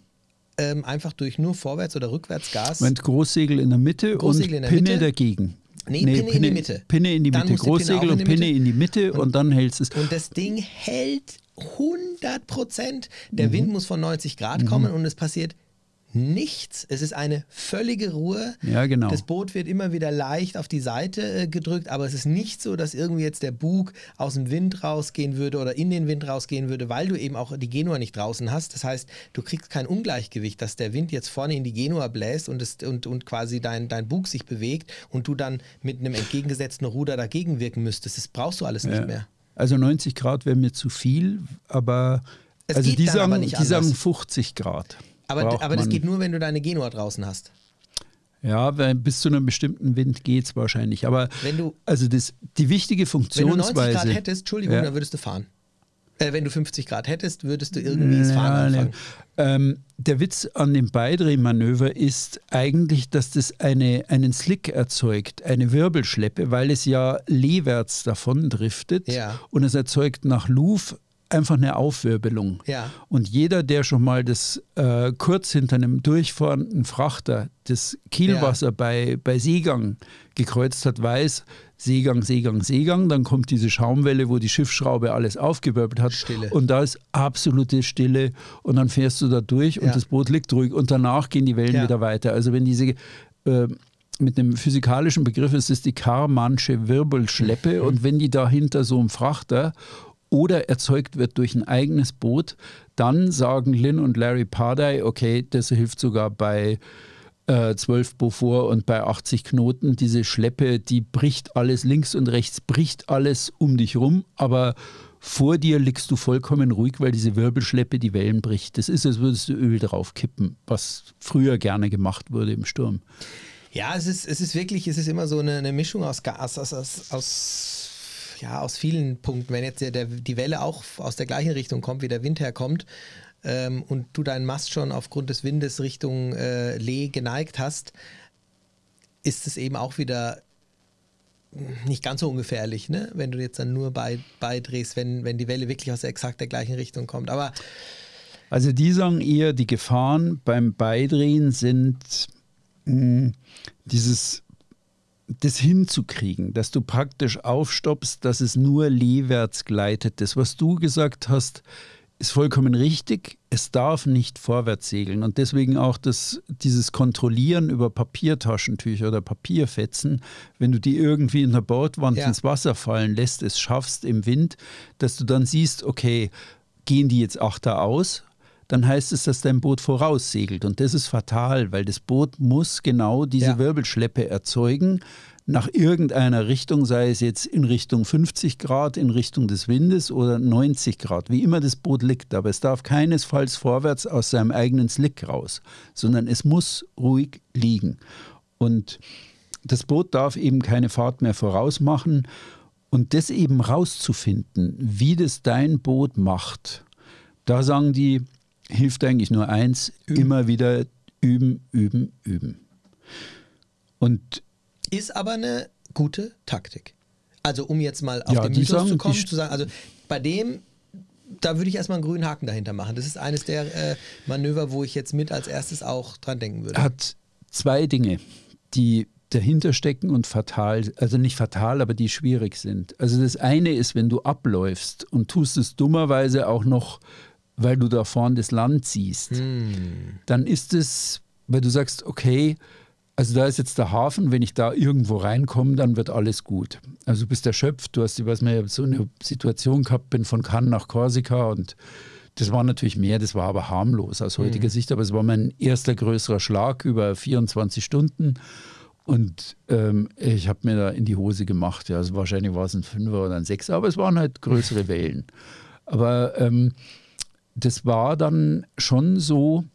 ähm, einfach durch nur Vorwärts- oder Rückwärtsgas. Moment, Großsegel in der Mitte Großsegel und Pinne Mitte. dagegen. Nee, nee Pinne, Pinne, in die Mitte. Pinne in die Mitte. Großsegel und Pinne in die Mitte und, und, dann hältst es. Und das Ding hält 100 Prozent. Der mhm. Wind muss von 90 Grad mhm. kommen und es passiert nichts. Es ist eine völlige Ruhe. Ja, genau. Das Boot wird immer wieder leicht auf die Seite äh, gedrückt, aber es ist nicht so, dass irgendwie jetzt der Bug aus dem Wind rausgehen würde oder in den Wind rausgehen würde, weil du eben auch die Genua nicht draußen hast. Das heißt, du kriegst kein Ungleichgewicht, dass der Wind jetzt vorne in die Genua bläst und, es, und, und quasi dein, dein Bug sich bewegt und du dann mit einem entgegengesetzten Ruder dagegen wirken müsstest. Das brauchst du alles ja. nicht mehr. Also 90 Grad wäre mir zu viel, aber es also die sagen, die sagen 50 Grad. Aber, aber das geht nur, wenn du deine Genua draußen hast. Ja, bis zu einem bestimmten Wind geht es wahrscheinlich. Aber wenn du, also das, die wichtige Funktionsweise. Wenn du 90 Grad hättest, Entschuldigung, ja. dann würdest du fahren. Äh, wenn du 50 Grad hättest, würdest du irgendwie ins Fahren anfangen. Ähm, der Witz an dem Beidrehmanöver ist eigentlich, dass das eine, einen Slick erzeugt, eine Wirbelschleppe, weil es ja lehwärts davon driftet ja. und es erzeugt nach Luv einfach eine Aufwirbelung. Ja. Und jeder, der schon mal das äh, kurz hinter einem durchfahrenden Frachter das Kielwasser ja. bei, bei Seegang gekreuzt hat, weiß, Seegang, Seegang, Seegang, dann kommt diese Schaumwelle, wo die Schiffsschraube alles aufgewirbelt hat. Stille. Und da ist absolute Stille und dann fährst du da durch ja. und das Boot liegt ruhig und danach gehen die Wellen wieder weiter. Also wenn diese äh, mit einem physikalischen Begriff ist es die Karmansche Wirbelschleppe mhm. und wenn die dahinter so ein Frachter oder erzeugt wird durch ein eigenes Boot, dann sagen Lynn und Larry Pardey, okay, das hilft sogar bei äh, 12 Beaufort und bei 80 Knoten. Diese Schleppe, die bricht alles links und rechts, bricht alles um dich rum, aber vor dir liegst du vollkommen ruhig, weil diese Wirbelschleppe die Wellen bricht. Das ist, als würdest du Öl drauf kippen, was früher gerne gemacht wurde im Sturm. Ja, es ist, es ist wirklich, es ist immer so eine, eine Mischung aus, aus, aus, aus ja, aus vielen Punkten, wenn jetzt der, der, die Welle auch aus der gleichen Richtung kommt, wie der Wind herkommt, ähm, und du deinen Mast schon aufgrund des Windes Richtung äh, Lee geneigt hast, ist es eben auch wieder nicht ganz so ungefährlich, ne? wenn du jetzt dann nur bei, beidrehst, wenn, wenn die Welle wirklich aus der exakt der gleichen Richtung kommt. Aber also die sagen eher, die Gefahren beim Beidrehen sind mh, hm, dieses das hinzukriegen, dass du praktisch aufstoppst, dass es nur leewärts gleitet. Das, was du gesagt hast, ist vollkommen richtig. Es darf nicht vorwärts segeln. Und deswegen auch das, dieses Kontrollieren über Papiertaschentücher oder Papierfetzen, wenn du die irgendwie in der Bordwand ja. ins Wasser fallen lässt, es schaffst im Wind, dass du dann siehst, okay, gehen die jetzt achter aus dann heißt es, dass dein Boot voraussegelt. Und das ist fatal, weil das Boot muss genau diese ja. Wirbelschleppe erzeugen nach irgendeiner Richtung, sei es jetzt in Richtung 50 Grad, in Richtung des Windes oder 90 Grad, wie immer das Boot liegt. Aber es darf keinesfalls vorwärts aus seinem eigenen Slick raus, sondern es muss ruhig liegen. Und das Boot darf eben keine Fahrt mehr voraus machen. Und das eben rauszufinden, wie das dein Boot macht, da sagen die, hilft eigentlich nur eins, üben. immer wieder üben, üben, üben. Und ist aber eine gute Taktik. Also um jetzt mal auf Ja, den Mythos sagen, zu kommen, zu sagen, also bei dem, da würde ich erstmal einen grünen Haken dahinter machen. Das ist eines der äh, Manöver, wo ich jetzt mit als erstes auch dran denken würde. hat zwei Dinge, die dahinter stecken und fatal, also nicht fatal, aber die schwierig sind. Also das eine ist, wenn du abläufst und tust es dummerweise auch noch, weil du da vorne das Land siehst, dann ist es, weil du sagst, okay, also da ist jetzt der Hafen, wenn ich da irgendwo reinkomme, dann wird alles gut. Also du bist erschöpft, du hast, ich weiß nicht, so eine Situation gehabt, bin von Cannes nach Korsika und das war natürlich mehr, das war aber harmlos aus heutiger Sicht, aber es war mein erster größerer Schlag über 24 Stunden. Und ähm, ich habe mir da in die Hose gemacht. Ja, also wahrscheinlich war es ein Fünfer oder ein Sechser, aber es waren halt größere Wellen. Aber ähm, das war dann schon so,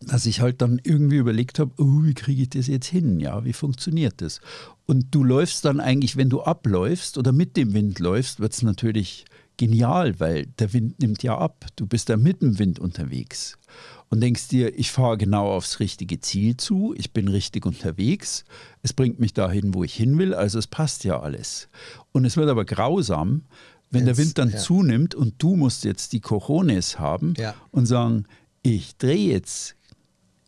dass ich halt dann irgendwie überlegt habe, oh, wie kriege ich das jetzt hin? Ja, wie funktioniert das? Und du läufst dann eigentlich, wenn du abläufst oder mit dem Wind läufst, wird es natürlich genial, weil der Wind nimmt ja ab. Du bist da mit dem Wind unterwegs und denkst dir, ich fahre genau aufs richtige Ziel zu, ich bin richtig unterwegs, es bringt mich dahin, wo ich hin will, also es passt ja alles. Und es wird aber grausam, wenn der Wenn's- Wind dann ja. zunimmt und du musst jetzt die Cojones haben Ja. und sagen, ich drehe jetzt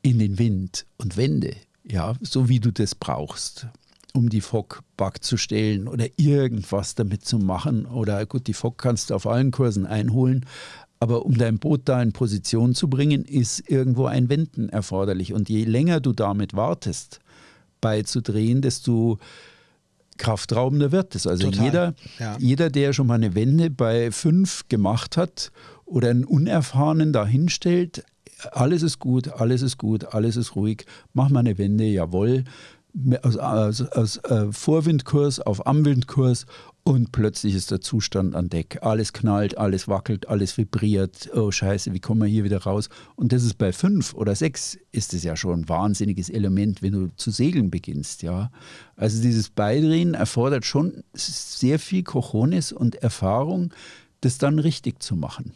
in den Wind und wende, ja, so wie du das brauchst, um die Fock back zu stellen oder irgendwas damit zu machen. Oder gut, die Fock kannst du auf allen Kursen einholen, aber um dein Boot da in Position zu bringen, ist irgendwo ein Wenden erforderlich. Und je länger du damit wartest, beizudrehen, desto kraftraubender wird es. Also Total, jeder, ja. jeder, der schon mal eine Wende bei fünf gemacht hat oder einen Unerfahrenen da hinstellt, alles ist gut, alles ist gut, alles ist ruhig, mach mal eine Wende, jawohl, aus, aus, aus äh, Vorwindkurs auf Amwindkurs und plötzlich ist der Zustand an Deck. Alles knallt, alles wackelt, alles vibriert. Oh Scheiße, wie kommen wir hier wieder raus? Und das ist bei fünf oder sechs ist es ja schon ein wahnsinniges Element, wenn du zu segeln beginnst, ja. Also dieses Beidrehen erfordert schon sehr viel Cojones und Erfahrung, das dann richtig zu machen.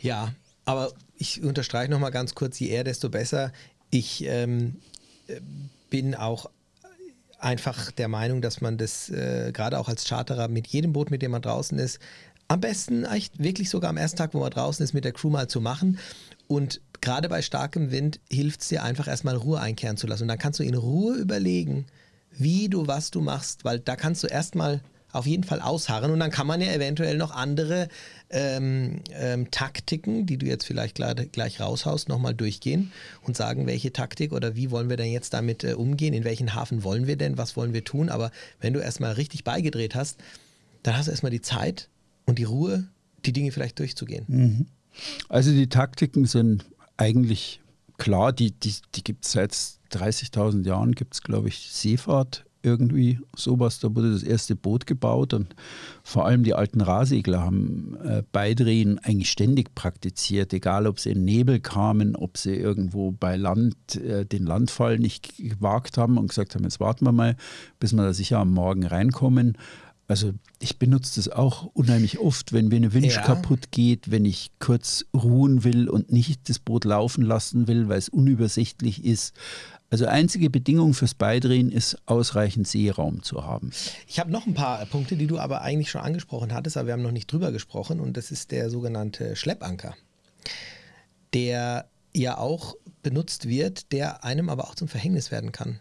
Ja, aber ich unterstreiche noch mal ganz kurz, je eher, desto besser. Ich ähm, äh, bin auch einfach der Meinung, dass man das äh, gerade auch als Charterer mit jedem Boot, mit dem man draußen ist, am besten eigentlich wirklich sogar am ersten Tag, wo man draußen ist, mit der Crew mal zu machen. Und gerade bei starkem Wind hilft es dir einfach erstmal Ruhe einkehren zu lassen. Und dann kannst du in Ruhe überlegen, wie du was du machst, weil da kannst du erstmal auf jeden Fall ausharren. Und dann kann man ja eventuell noch andere ähm, ähm, Taktiken, die du jetzt vielleicht gleich, gleich raushaust, nochmal durchgehen und sagen, welche Taktik oder wie wollen wir denn jetzt damit äh, umgehen, in welchen Hafen wollen wir denn, was wollen wir tun. Aber wenn du erstmal richtig beigedreht hast, dann hast du erstmal die Zeit und die Ruhe, die Dinge vielleicht durchzugehen. Also die Taktiken sind eigentlich klar, die, die, die gibt es seit 30.000 Jahren, gibt es, glaube ich, Seefahrt irgendwie sowas. Da wurde das erste Boot gebaut und vor allem die alten Rahsegler haben äh, Beidrehen eigentlich ständig praktiziert, egal ob sie in Nebel kamen, ob sie irgendwo bei Land äh, den Landfall nicht gewagt haben und gesagt haben, jetzt warten wir mal, bis wir da sicher am Morgen reinkommen. Also ich benutze das auch unheimlich oft, wenn mir eine Winch Ja. kaputt geht, wenn ich kurz ruhen will und nicht das Boot laufen lassen will, weil es unübersichtlich ist. Also einzige Bedingung fürs Beidrehen ist, ausreichend Seeraum zu haben. Ich habe noch ein paar Punkte, die du aber eigentlich schon angesprochen hattest, aber wir haben noch nicht drüber gesprochen und das ist der sogenannte Schleppanker, der ja auch benutzt wird, der einem aber auch zum Verhängnis werden kann.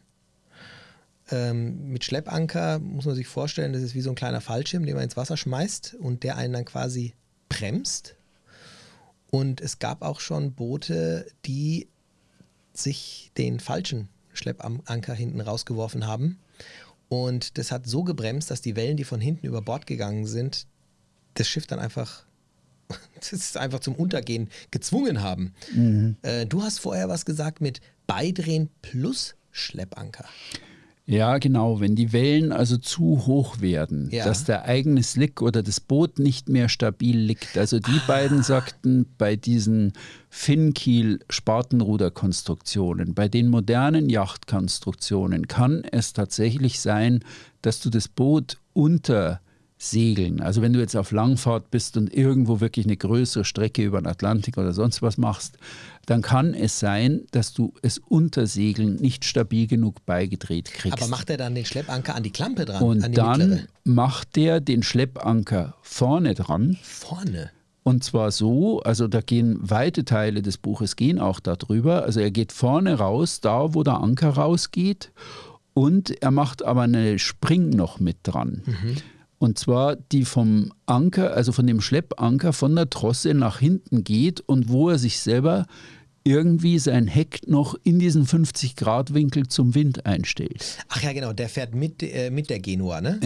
Ähm, mit Schleppanker muss man sich vorstellen, das ist wie so ein kleiner Fallschirm, den man ins Wasser schmeißt und der einen dann quasi bremst. Und es gab auch schon Boote, die sich den falschen Schleppanker hinten rausgeworfen haben. Und das hat so gebremst, dass die Wellen, die von hinten über Bord gegangen sind, das Schiff dann einfach, das ist einfach zum Untergehen gezwungen haben. Äh, du hast vorher was gesagt mit Beidrehen plus Schleppanker. Ja, genau. Wenn die Wellen also zu hoch werden, Ja. dass der eigene Slick oder das Boot nicht mehr stabil liegt. Also die beiden sagten bei diesen Finnkiel-Spartenruderkonstruktionen, bei den modernen Yachtkonstruktionen kann es tatsächlich sein, dass du das Boot unter Segeln. Also wenn du jetzt auf Langfahrt bist und irgendwo wirklich eine größere Strecke über den Atlantik oder sonst was machst, dann kann es sein, dass du es unter Segeln nicht stabil genug beigedreht kriegst. Aber macht er dann den Schleppanker an die Klampe dran? und dann mittlere? macht der den Schleppanker vorne dran. Vorne. Und zwar so, also da gehen weite Teile des Buches gehen auch darüber. Also er geht vorne raus, da wo der Anker rausgeht. Und er macht aber eine Spring noch mit dran. Und zwar die vom Anker, also von dem Schleppanker von der Trosse nach hinten geht und wo er sich selber irgendwie sein Heck noch in diesen 50-Grad-Winkel zum Wind einstellt. Ach ja, genau, der fährt mit, äh, mit der Genua, ne?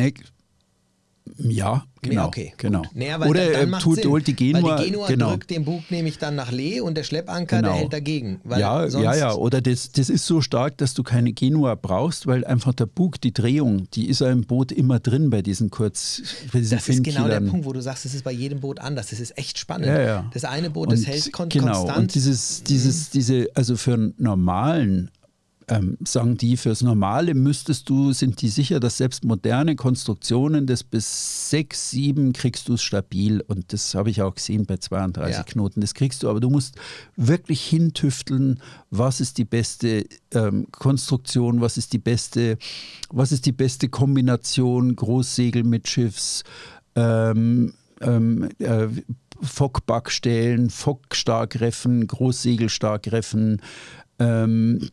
Ja, genau. Okay, genau. Naja, Oder dann, dann er macht's tut, Sinn, holt die Genua. Weil die Genua genau. drückt den Bug nämlich dann nach Lee und der Schleppanker, Genau. der hält dagegen. Ja, ja, ja. Oder das, das ist so stark, dass du keine Genua brauchst, weil einfach der Bug, die Drehung, die ist ja im Boot immer drin bei diesen kurz, bei diesen Das ist genau der. Punkt, wo du sagst, das ist bei jedem Boot anders. Das ist echt spannend. Ja, ja. Das eine Boot, das Und hält kon genau, konstant. Und dieses, dieses, diese, also für einen normalen, ähm, sagen die, fürs Normale müsstest du, sind die sicher, dass selbst moderne Konstruktionen das bis 6, 7 kriegst du es stabil. Und das habe ich auch gesehen bei 32 Ja. Knoten. Das kriegst du, aber du musst wirklich hintüfteln, was ist die beste ähm, Konstruktion, was ist die beste, was ist die beste Kombination Großsegel mit Schiffs, ähm, ähm, äh, Fockbackstellen, Fockstarkreffen, Großsegelstarkreffen, ähm,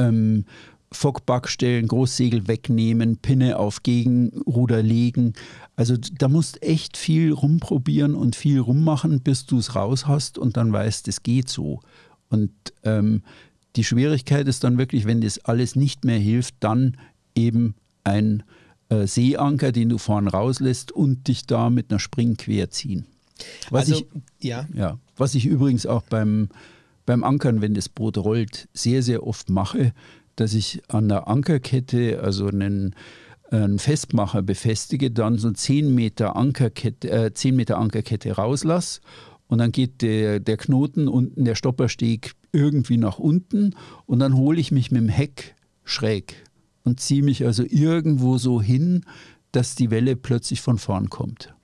ähm, Fockbackstellen, Großsegel wegnehmen, Pinne auf Gegenruder legen. Also da musst echt viel rumprobieren und viel rummachen, bis du es raus hast und dann weißt, es geht so. Und ähm, die Schwierigkeit ist dann wirklich, wenn das alles nicht mehr hilft, dann eben ein äh, Seeanker, den du vorn rauslässt und dich da mit einer Spring querziehen. Was also, ich ja. ja, was ich übrigens auch beim, beim Ankern, wenn das Boot rollt, sehr, sehr oft mache, dass ich an der Ankerkette, also einen, einen Festmacher befestige, dann so 10 Meter Ankerkette, äh, 10 Meter Ankerkette rauslasse und dann geht der, der Knoten unten, der Stoppersteg irgendwie nach unten und dann hole ich mich mit dem Heck schräg und ziehe mich also irgendwo so hin, dass die Welle plötzlich von vorn kommt.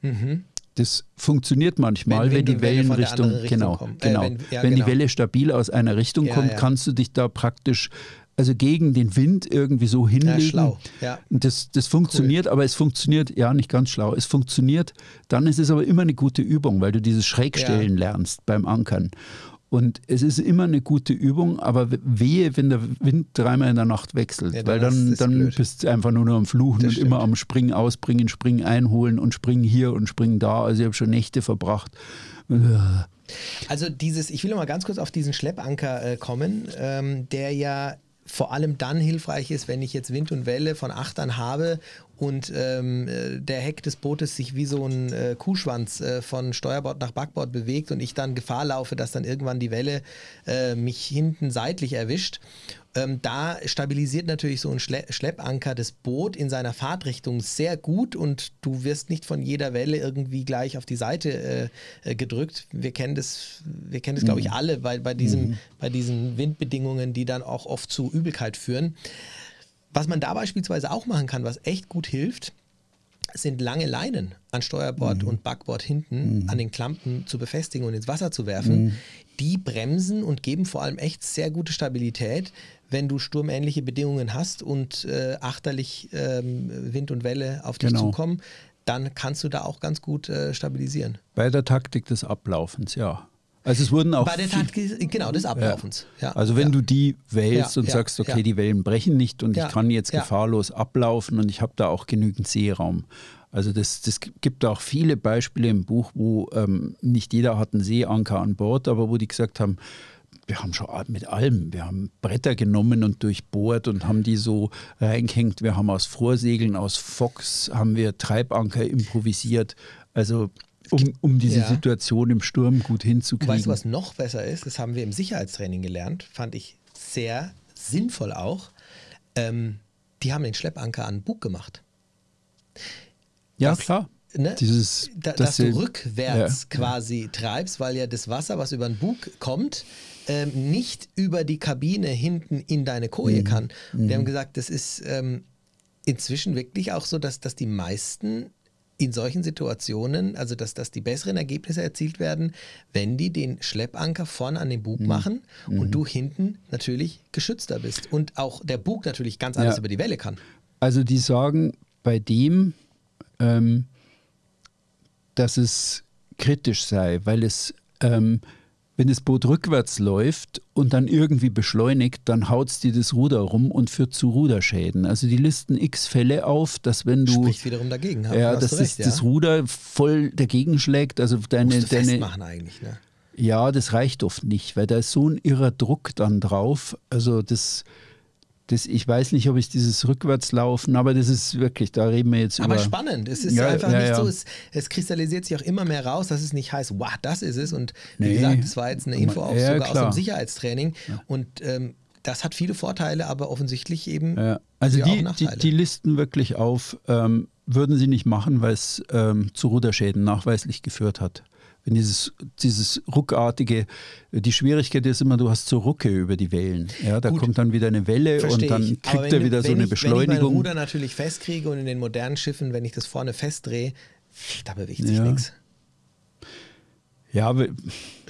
Das funktioniert manchmal, Wenn wenn, die von der Wellenrichtung, Richtung genau, kommt. Äh, genau. wenn- ja, wenn genau. die Welle stabil aus einer Richtung Ja, kommt, ja. kannst du dich da praktisch also gegen den Wind irgendwie so hinlegen. schlau, ja. Und Das, das funktioniert, aber es funktioniert, ja, nicht ganz schlau. Es funktioniert, dann ist es aber immer eine gute Übung, weil du dieses Schrägstellen Ja. lernst beim Ankern. Und es ist immer eine gute Übung, aber wehe, wenn der Wind dreimal in der Nacht wechselt, Ja, dann weil dann, dann blöd. bist du einfach nur noch am Fluchen Das und stimmt. immer am Springen ausbringen, Springen einholen und Springen hier und Springen da. Also ich habe schon Nächte verbracht. Also dieses, ich will noch mal ganz kurz auf diesen Schleppanker äh, kommen, ähm, der ja vor allem dann hilfreich ist, wenn ich jetzt Wind und Welle von Achtern habe und ähm, äh, der Heck des Bootes sich wie so ein äh, Kuhschwanz äh, von Steuerbord nach Backbord bewegt und ich dann Gefahr laufe, dass dann irgendwann die Welle äh, mich hinten seitlich erwischt. Ähm, da stabilisiert natürlich so ein Schle Schleppanker das Boot in seiner Fahrtrichtung sehr gut und du wirst nicht von jeder Welle irgendwie gleich auf die Seite äh, äh, gedrückt. Wir kennen das, wir kennen das, glaube ich, alle bei, bei, diesem, bei diesen Windbedingungen, die dann auch oft zu Übelkeit führen. Was man da beispielsweise auch machen kann, was echt gut hilft, sind lange Leinen an Steuerbord und Backbord hinten an den Klampen zu befestigen und ins Wasser zu werfen. Die bremsen und geben vor allem echt sehr gute Stabilität, wenn du sturmähnliche Bedingungen hast und äh, achterlich ähm, Wind und Welle auf dich Genau. zukommen, dann kannst du da auch ganz gut äh, stabilisieren. Bei der Taktik des Ablaufens, ja. Also es wurden auch Bei der Taktik, genau, des Ablaufens. Ja. Also wenn ja. du die wählst Ja, und ja, sagst, okay, ja. die Wellen brechen nicht und Ja, ich kann jetzt ja. gefahrlos ablaufen und ich habe da auch genügend Seeraum. Also das, das gibt auch viele Beispiele im Buch, wo ähm, nicht jeder hat einen Seeanker an Bord, aber wo die gesagt haben, wir haben schon mit allem, wir haben Bretter genommen und durchbohrt und haben die so reingehängt. Wir haben aus Vorsegeln, aus Fox, haben wir Treibanker improvisiert. Also um, um diese Ja. Situation im Sturm gut hinzukriegen. Weißt du, was noch besser ist? Das haben wir im Sicherheitstraining gelernt, fand ich sehr sinnvoll auch. Ähm, die haben den Schleppanker an Bug gemacht. ja, das- klar. Ne? Dieses, Da, dass dass du rückwärts ja. quasi treibst, weil ja das Wasser, was über den Bug kommt, ähm, nicht über die Kabine hinten in deine Mhm. Koje kann. Und wir haben gesagt, das ist ähm, inzwischen wirklich auch so, dass, dass die meisten in solchen Situationen, also dass, dass die besseren Ergebnisse erzielt werden, wenn die den Schleppanker vorne an den Bug Mhm. machen und du hinten natürlich geschützter bist. Und auch der Bug natürlich ganz anders Ja. über die Welle kann. Also die sagen bei dem, ähm, dass es kritisch sei, weil es, ähm, wenn das Boot rückwärts läuft und dann irgendwie beschleunigt, dann haut es dir das Ruder rum und führt zu Ruderschäden. Also die listen x Fälle auf, dass wenn du Spricht wiederum dagegen. ja, hast dass das, recht, ja. das Ruder voll dagegen schlägt, also deine, Musst du deine eigentlich. Ne? ja, das reicht oft nicht, weil da ist so ein irrer Druck dann drauf. Also das, das ich weiß nicht, ob ich dieses Rückwärtslaufen, aber das ist wirklich, da reden wir jetzt Aber über. spannend. Es ist Ja, einfach ja, nicht ja. so, es, es kristallisiert sich auch immer mehr raus, dass es nicht heißt, wow, das ist es. Und wie Nee. gesagt, das war jetzt eine Info auch sogar aus klar. dem Sicherheitstraining. Und ähm, das hat viele Vorteile, aber offensichtlich eben also die, die, die listen wirklich auf, ähm, würden sie nicht machen, weil es ähm, zu Ruderschäden nachweislich geführt hat. Wenn dieses, dieses ruckartige, die Schwierigkeit ist immer, du hast so Rucke über die Wellen. Ja, da Gut. kommt dann wieder eine Welle und dann ich. Kriegt er wieder so eine ich, Wenn ich mein Beschleunigung. Ruder natürlich festkriege und in den modernen Schiffen, wenn ich das vorne festdrehe, da bewegt sich Ja. nichts. Ja, aber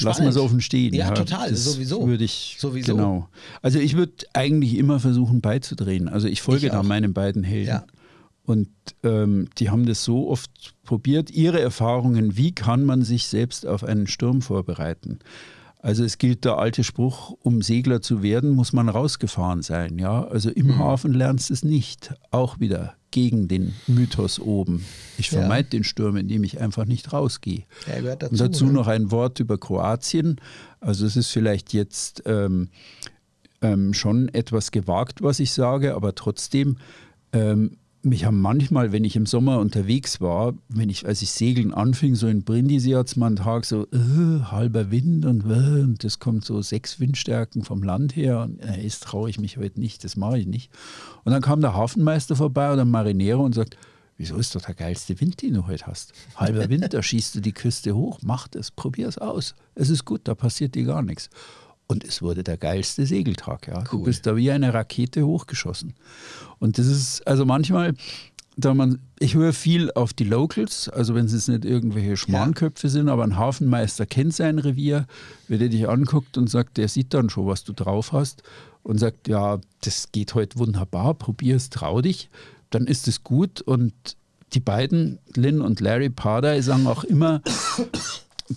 lassen wir es offen stehen. Ja, total, sowieso. Würde ich, Sowieso. Genau. Also ich würde eigentlich immer versuchen beizudrehen. Also ich folge Ich da meinen beiden Helden. Ja. Und ähm, die haben das so oft probiert. Ihre Erfahrungen, wie kann man sich selbst auf einen Sturm vorbereiten? Also es gilt der alte Spruch, um Segler zu werden, muss man rausgefahren sein. Ja? Also im Mhm. Hafen lernst du es nicht. Auch wieder gegen den Mythos oben. Ich Ja. vermeide den Sturm, indem ich einfach nicht rausgehe. Gehört dazu. Und dazu ne? noch ein Wort über Kroatien. Also es ist vielleicht jetzt ähm, ähm, schon etwas gewagt, was ich sage, aber trotzdem, ähm, mich haben manchmal, wenn ich im Sommer unterwegs war, wenn ich, als ich segeln anfing, so in Brindisi hat es mal einen Tag so äh, halber Wind und, äh, und das kommt so sechs Windstärken vom Land her und äh, jetzt traue ich mich heute nicht, das mache ich nicht. Und dann kam der Hafenmeister vorbei oder Marinero und sagt, Wieso ist doch der geilste Wind, den du heute hast? Halber Wind, da schießt du die Küste hoch, mach das, probier es aus. Es ist gut, da passiert dir gar nichts. Und es wurde der geilste Segeltag, ja. Du Cool. bist da wie eine Rakete hochgeschossen. Und das ist, also manchmal, da man, ich höre viel auf die Locals, also wenn es jetzt nicht irgendwelche Schmarrnköpfe sind, aber ein Hafenmeister kennt sein Revier, wenn der dich anguckt und sagt, der sieht dann schon, was du drauf hast und sagt, ja, das geht heute wunderbar, probier es, trau dich, dann ist es gut. Und die beiden, Lynn und Larry Pardey, sagen auch immer,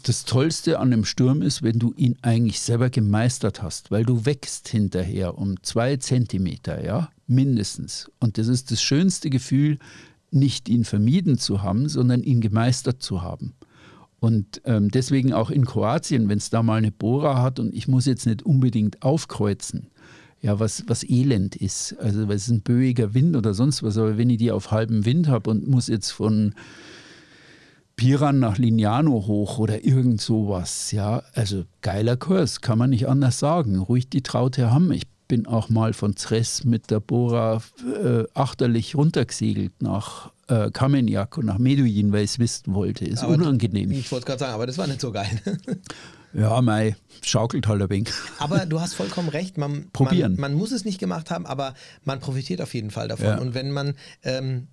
das Tollste an dem Sturm ist, wenn du ihn eigentlich selber gemeistert hast, weil du wächst hinterher um zwei Zentimeter, ja, mindestens. Und das ist das schönste Gefühl, nicht ihn vermieden zu haben, sondern ihn gemeistert zu haben. Und ähm, deswegen auch in Kroatien, wenn es da mal eine Bohrer hat und ich muss jetzt nicht unbedingt aufkreuzen, ja, was, was elend ist. Also, weil es ein böiger Wind oder sonst was, aber wenn ich die auf halbem Wind habe und muss jetzt von Piran nach Lignano hoch oder irgend sowas, ja, also geiler Kurs, kann man nicht anders sagen. Ruhig die Traute haben. Ich bin auch mal von Zres mit der Bora äh, achterlich runtergesegelt nach äh, Kamenjak und nach Medellin, weil ich es wissen wollte. Ist Aber unangenehm. Ich wollte gerade sagen, aber das war nicht so geil. Ja, mei, schaukelt halt ein wenig. Aber du hast vollkommen recht. Man, Probieren. Man, man muss es nicht gemacht haben, aber man profitiert auf jeden Fall davon. Ja. Und wenn man, ähm,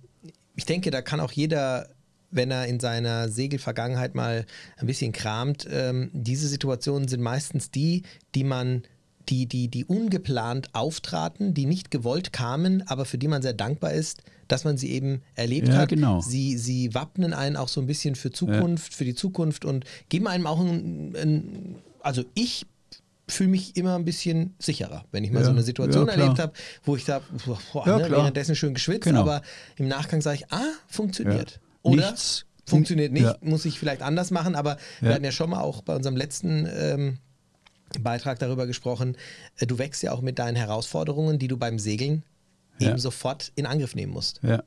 ich denke, da kann auch jeder, wenn er in seiner Segelvergangenheit mal ein bisschen kramt, ähm, diese Situationen sind meistens die, die man die, die, die ungeplant auftraten, die nicht gewollt kamen, aber für die man sehr dankbar ist, dass man sie eben erlebt Ja, hat. genau. Sie, sie wappnen einen auch so ein bisschen für Zukunft, für die Zukunft und geben einem auch ein, ein also ich fühle mich immer ein bisschen sicherer, wenn ich mal Ja, so eine Situation ja, erlebt habe, wo ich da boah, Ja, ne, währenddessen schön geschwitzt, Genau. aber im Nachgang sage ich, ah, funktioniert. Oder Nichts- funktioniert nicht, Ja. muss ich vielleicht anders machen, aber wir Ja. hatten ja schon mal auch bei unserem letzten ähm, Beitrag darüber gesprochen, äh, du wächst ja auch mit deinen Herausforderungen, die du beim Segeln Ja. eben sofort in Angriff nehmen musst. Ja.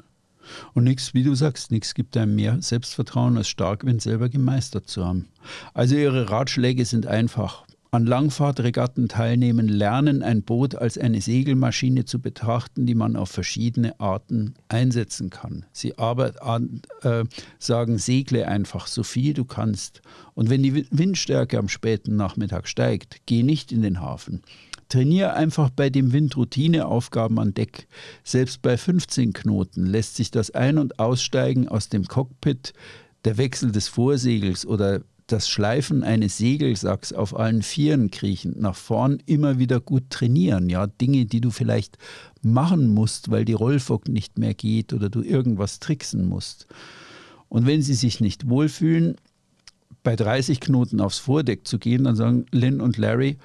Und nichts, wie du sagst, nichts gibt einem mehr Selbstvertrauen als Starkwind selber gemeistert zu haben. Also ihre Ratschläge sind einfach. An Langfahrtregatten teilnehmen, lernen, ein Boot als eine Segelmaschine zu betrachten, die man auf verschiedene Arten einsetzen kann. Sie arbeit, an, äh, sagen, segle einfach so viel du kannst. Und wenn die Wi- Windstärke am späten Nachmittag steigt, geh nicht in den Hafen. Trainiere einfach bei dem Wind Routineaufgaben an Deck. Selbst bei 15 Knoten lässt sich das Ein- und Aussteigen aus dem Cockpit, der Wechsel des Vorsegels oder das Schleifen eines Segelsacks auf allen Vieren kriechend nach vorn immer wieder gut trainieren. Ja, Dinge, die du vielleicht machen musst, weil die Rollfock nicht mehr geht oder du irgendwas tricksen musst. Und wenn sie sich nicht wohlfühlen, bei 30 Knoten aufs Vordeck zu gehen, dann sagen Lynn und Larry,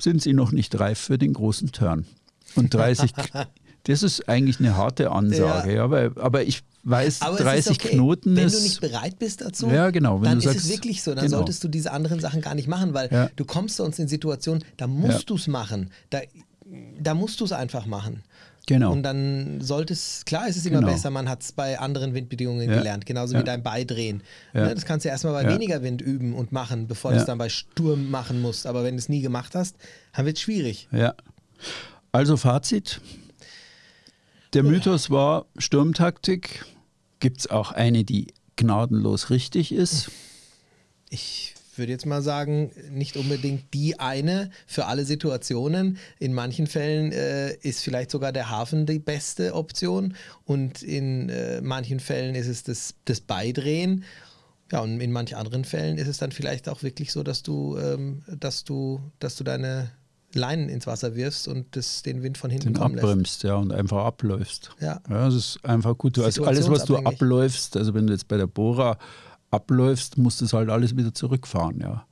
sind sie noch nicht reif für den großen Turn. Und 30, das ist eigentlich eine harte Ansage, ja. aber, aber ich weiß, Aber es 30 ist okay. Knoten Wenn du nicht bereit bist dazu, Ja, genau, wenn dann du ist sagst- es wirklich so. Dann genau. solltest du diese anderen Sachen gar nicht machen, weil Ja. du kommst sonst in Situationen, da musst Ja. du es machen. Da, da musst du es einfach machen. Genau. Und dann sollte es, klar ist es immer Genau. besser, man hat es bei anderen Windbedingungen Ja. gelernt, genauso Ja. wie beim Beidrehen. Ja. Ne, das kannst du erstmal bei weniger Wind üben und machen, bevor du es dann bei Sturm machen musst. Aber wenn du es nie gemacht hast, dann wird es schwierig. Ja. Also Fazit. Der Mythos war Sturmtaktik. Gibt es auch eine, die gnadenlos richtig ist? Ich würde jetzt mal sagen, nicht unbedingt die eine für alle Situationen. In manchen Fällen äh, ist vielleicht sogar der Hafen die beste Option und in äh, manchen Fällen ist es das, das Beidrehen. Ja, und in manchen anderen Fällen ist es dann vielleicht auch wirklich so, dass du, ähm, dass du, dass du deine Leinen ins Wasser wirfst und das, den Wind von hinten Den kommen lässt. abbremst, ja, und einfach abläufst. Ja. ja. Das ist einfach gut. Also alles, was du abläufst, also wenn du jetzt bei der Bora abläufst, musst du es halt alles wieder zurückfahren, ja.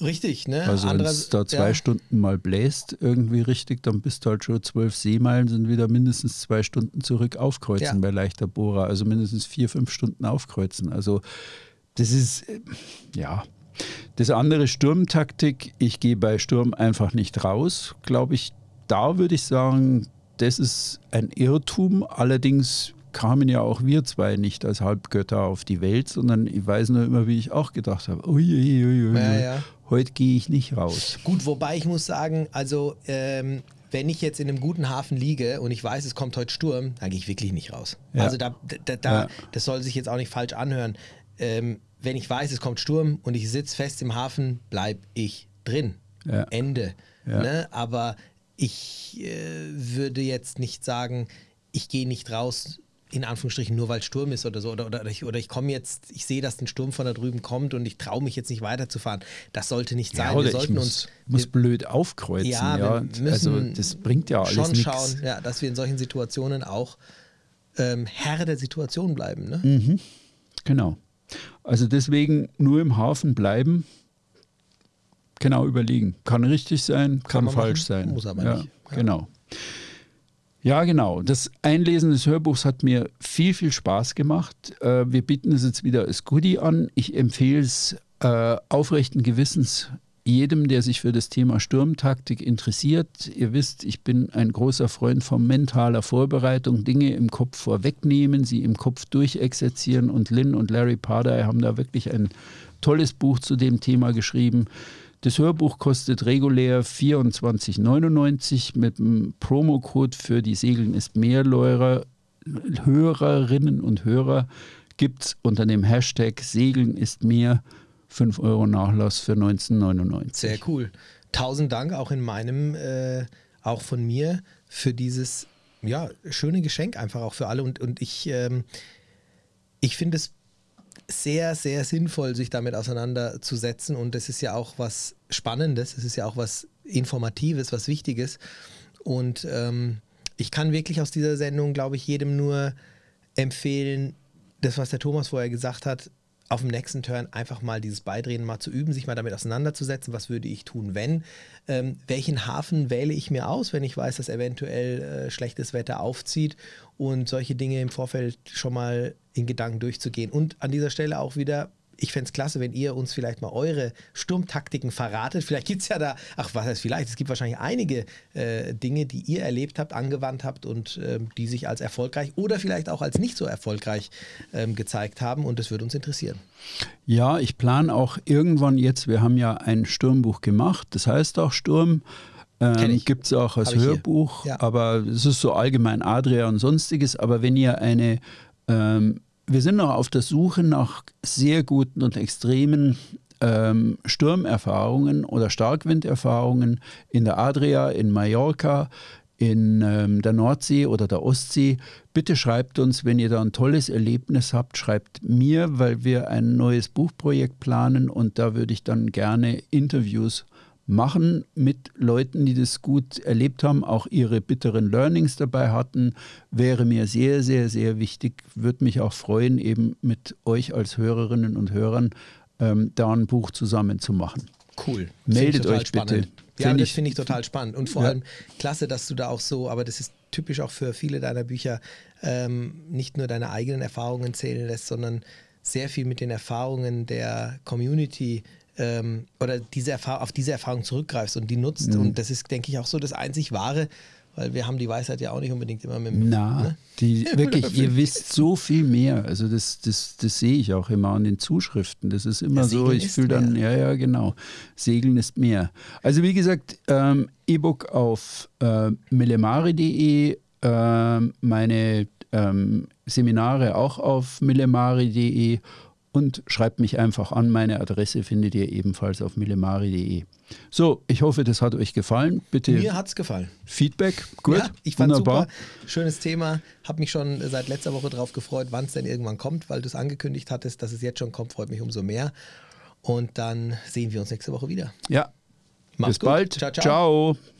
Richtig, ne? Also wenn es da zwei ja. Stunden mal bläst, irgendwie richtig, dann bist du halt schon zwölf Seemeilen, sind wieder mindestens zwei Stunden zurück aufkreuzen Ja. bei leichter Bohrer. Also mindestens vier, fünf Stunden aufkreuzen. Also das ist, äh, ja. Das andere Sturmtaktik, ich gehe bei Sturm einfach nicht raus, glaube ich, da würde ich sagen, das ist ein Irrtum. Allerdings kamen ja auch wir zwei nicht als Halbgötter auf die Welt, sondern ich weiß nur immer, wie ich auch gedacht habe, ui, ui, ui, ui, Ja, ja. heute gehe ich nicht raus. Gut, wobei ich muss sagen, also ähm, wenn ich jetzt in einem guten Hafen liege und ich weiß, es kommt heute Sturm, dann gehe ich wirklich nicht raus. Ja. Also da, da, da das soll sich jetzt auch nicht falsch anhören. Ähm, wenn ich weiß, es kommt Sturm und ich sitze fest im Hafen, bleibe ich drin. Ja. Ende. Ja. Ne? Aber ich äh, würde jetzt nicht sagen, ich gehe nicht raus, in Anführungsstrichen, nur weil Sturm ist oder so. Oder, oder ich, oder ich komme jetzt, ich sehe, dass ein Sturm von da drüben kommt und ich traue mich jetzt nicht weiterzufahren. Das sollte nicht sein. Ja, wir sollten muss, uns. muss blöd aufkreuzen. ja, Ja, wir müssen also das bringt ja alles schon nichts. schauen, ja, dass wir in solchen Situationen auch ähm, Herr der Situation bleiben. Ne? Mhm. Genau. Also deswegen nur im Hafen bleiben, genau überlegen. Kann richtig sein, kann, man falsch machen, sein. muss aber ja, nicht. Ja. Genau. Ja, genau. Das Einlesen des Hörbuchs hat mir viel, viel Spaß gemacht. Äh, wir bieten es jetzt wieder als Goodie an. Ich empfehle es äh, aufrechten Gewissens jedem, der sich für das Thema Sturmtaktik interessiert. Ihr wisst, ich bin ein großer Freund von mentaler Vorbereitung, Dinge im Kopf vorwegnehmen, sie im Kopf durchexerzieren und Lynn und Larry Pardai haben da wirklich ein tolles Buch zu dem Thema geschrieben. Das Hörbuch kostet regulär 24,99 mit dem Promocode für die Segeln ist Mehrleurer. Hörerinnen und Hörer gibt es unter dem Hashtag Segeln ist mehr 5 Euro Nachlass für 1999. Sehr cool. Tausend Dank auch in meinem, äh, auch von mir, für dieses ja, schöne Geschenk einfach auch für alle. Und, und ich, ähm, ich finde es sehr, sehr sinnvoll, sich damit auseinanderzusetzen. Und es ist ja auch was Spannendes, es ist ja auch was Informatives, was Wichtiges. Und ähm, ich kann wirklich aus dieser Sendung, glaube ich, jedem nur empfehlen, das, was der Thomas vorher gesagt hat, auf dem nächsten Turn einfach mal dieses Beidrehen mal zu üben, sich mal damit auseinanderzusetzen, was würde ich tun, wenn, ähm, welchen Hafen wähle ich mir aus, wenn ich weiß, dass eventuell äh, schlechtes Wetter aufzieht und solche Dinge im Vorfeld schon mal in Gedanken durchzugehen. Und an dieser Stelle auch wieder, ich fände es klasse, wenn ihr uns vielleicht mal eure Sturmtaktiken verratet. Vielleicht gibt es ja da, ach was heißt vielleicht, es gibt wahrscheinlich einige äh, Dinge, die ihr erlebt habt, angewandt habt und ähm, die sich als erfolgreich oder vielleicht auch als nicht so erfolgreich ähm, gezeigt haben und das würde uns interessieren. Ja, ich plane auch irgendwann jetzt, wir haben ja ein Sturmbuch gemacht, das heißt auch Sturm. Ähm. Gibt es auch als. Hörbuch, Ja. aber es ist so allgemein Adria und sonstiges. Aber wenn ihr eine, ähm, wir sind noch auf der Suche nach sehr guten und extremen ähm, Sturmerfahrungen oder Starkwinderfahrungen in der Adria, in Mallorca, in ähm, der Nordsee oder der Ostsee. Bitte schreibt uns, wenn ihr da ein tolles Erlebnis habt, schreibt mir, weil wir ein neues Buchprojekt planen und da würde ich dann gerne Interviews machen mit Leuten, die das gut erlebt haben, auch ihre bitteren Learnings dabei hatten, wäre mir sehr, sehr, sehr wichtig. Würde mich auch freuen, eben mit euch als Hörerinnen und Hörern ähm, da ein Buch zusammen zu machen. Cool. Meldet euch spannend. bitte. Ja, Find das finde ich total spannend. Und vor Ja. allem klasse, dass du da auch so, aber das ist typisch auch für viele deiner Bücher, ähm, nicht nur deine eigenen Erfahrungen zählen lässt, sondern sehr viel mit den Erfahrungen der Community ähm, oder diese Erfahrung, auf diese Erfahrung zurückgreifst und die nutzt. Mhm. Und das ist, denke ich, auch so das einzig Wahre, weil wir haben die Weisheit ja auch nicht unbedingt immer mit dem. Na, ne? die, wirklich, ihr wisst so viel mehr. Also das, das, das sehe ich auch immer an den Zuschriften. Das ist immer Ja, so, ich fühle dann, mehr. ja, ja, genau. Segeln ist mehr. Also wie gesagt, ähm, E-Book auf äh, millemari.de, ähm, meine ähm, Seminare auch auf millemari.de und schreibt mich einfach an. Meine Adresse findet ihr ebenfalls auf millemari.de. So, ich hoffe, das hat euch gefallen. Bitte Mir hat es gefallen. Feedback. Gut, Ja, ich fand wunderbar. super. Schönes Thema. Habe mich schon seit letzter Woche drauf gefreut, wann es denn irgendwann kommt, weil du es angekündigt hattest, dass es jetzt schon kommt, freut mich umso mehr. Und dann sehen wir uns nächste Woche wieder. Ja, Mach's bis gut. bald. Ciao, ciao. ciao.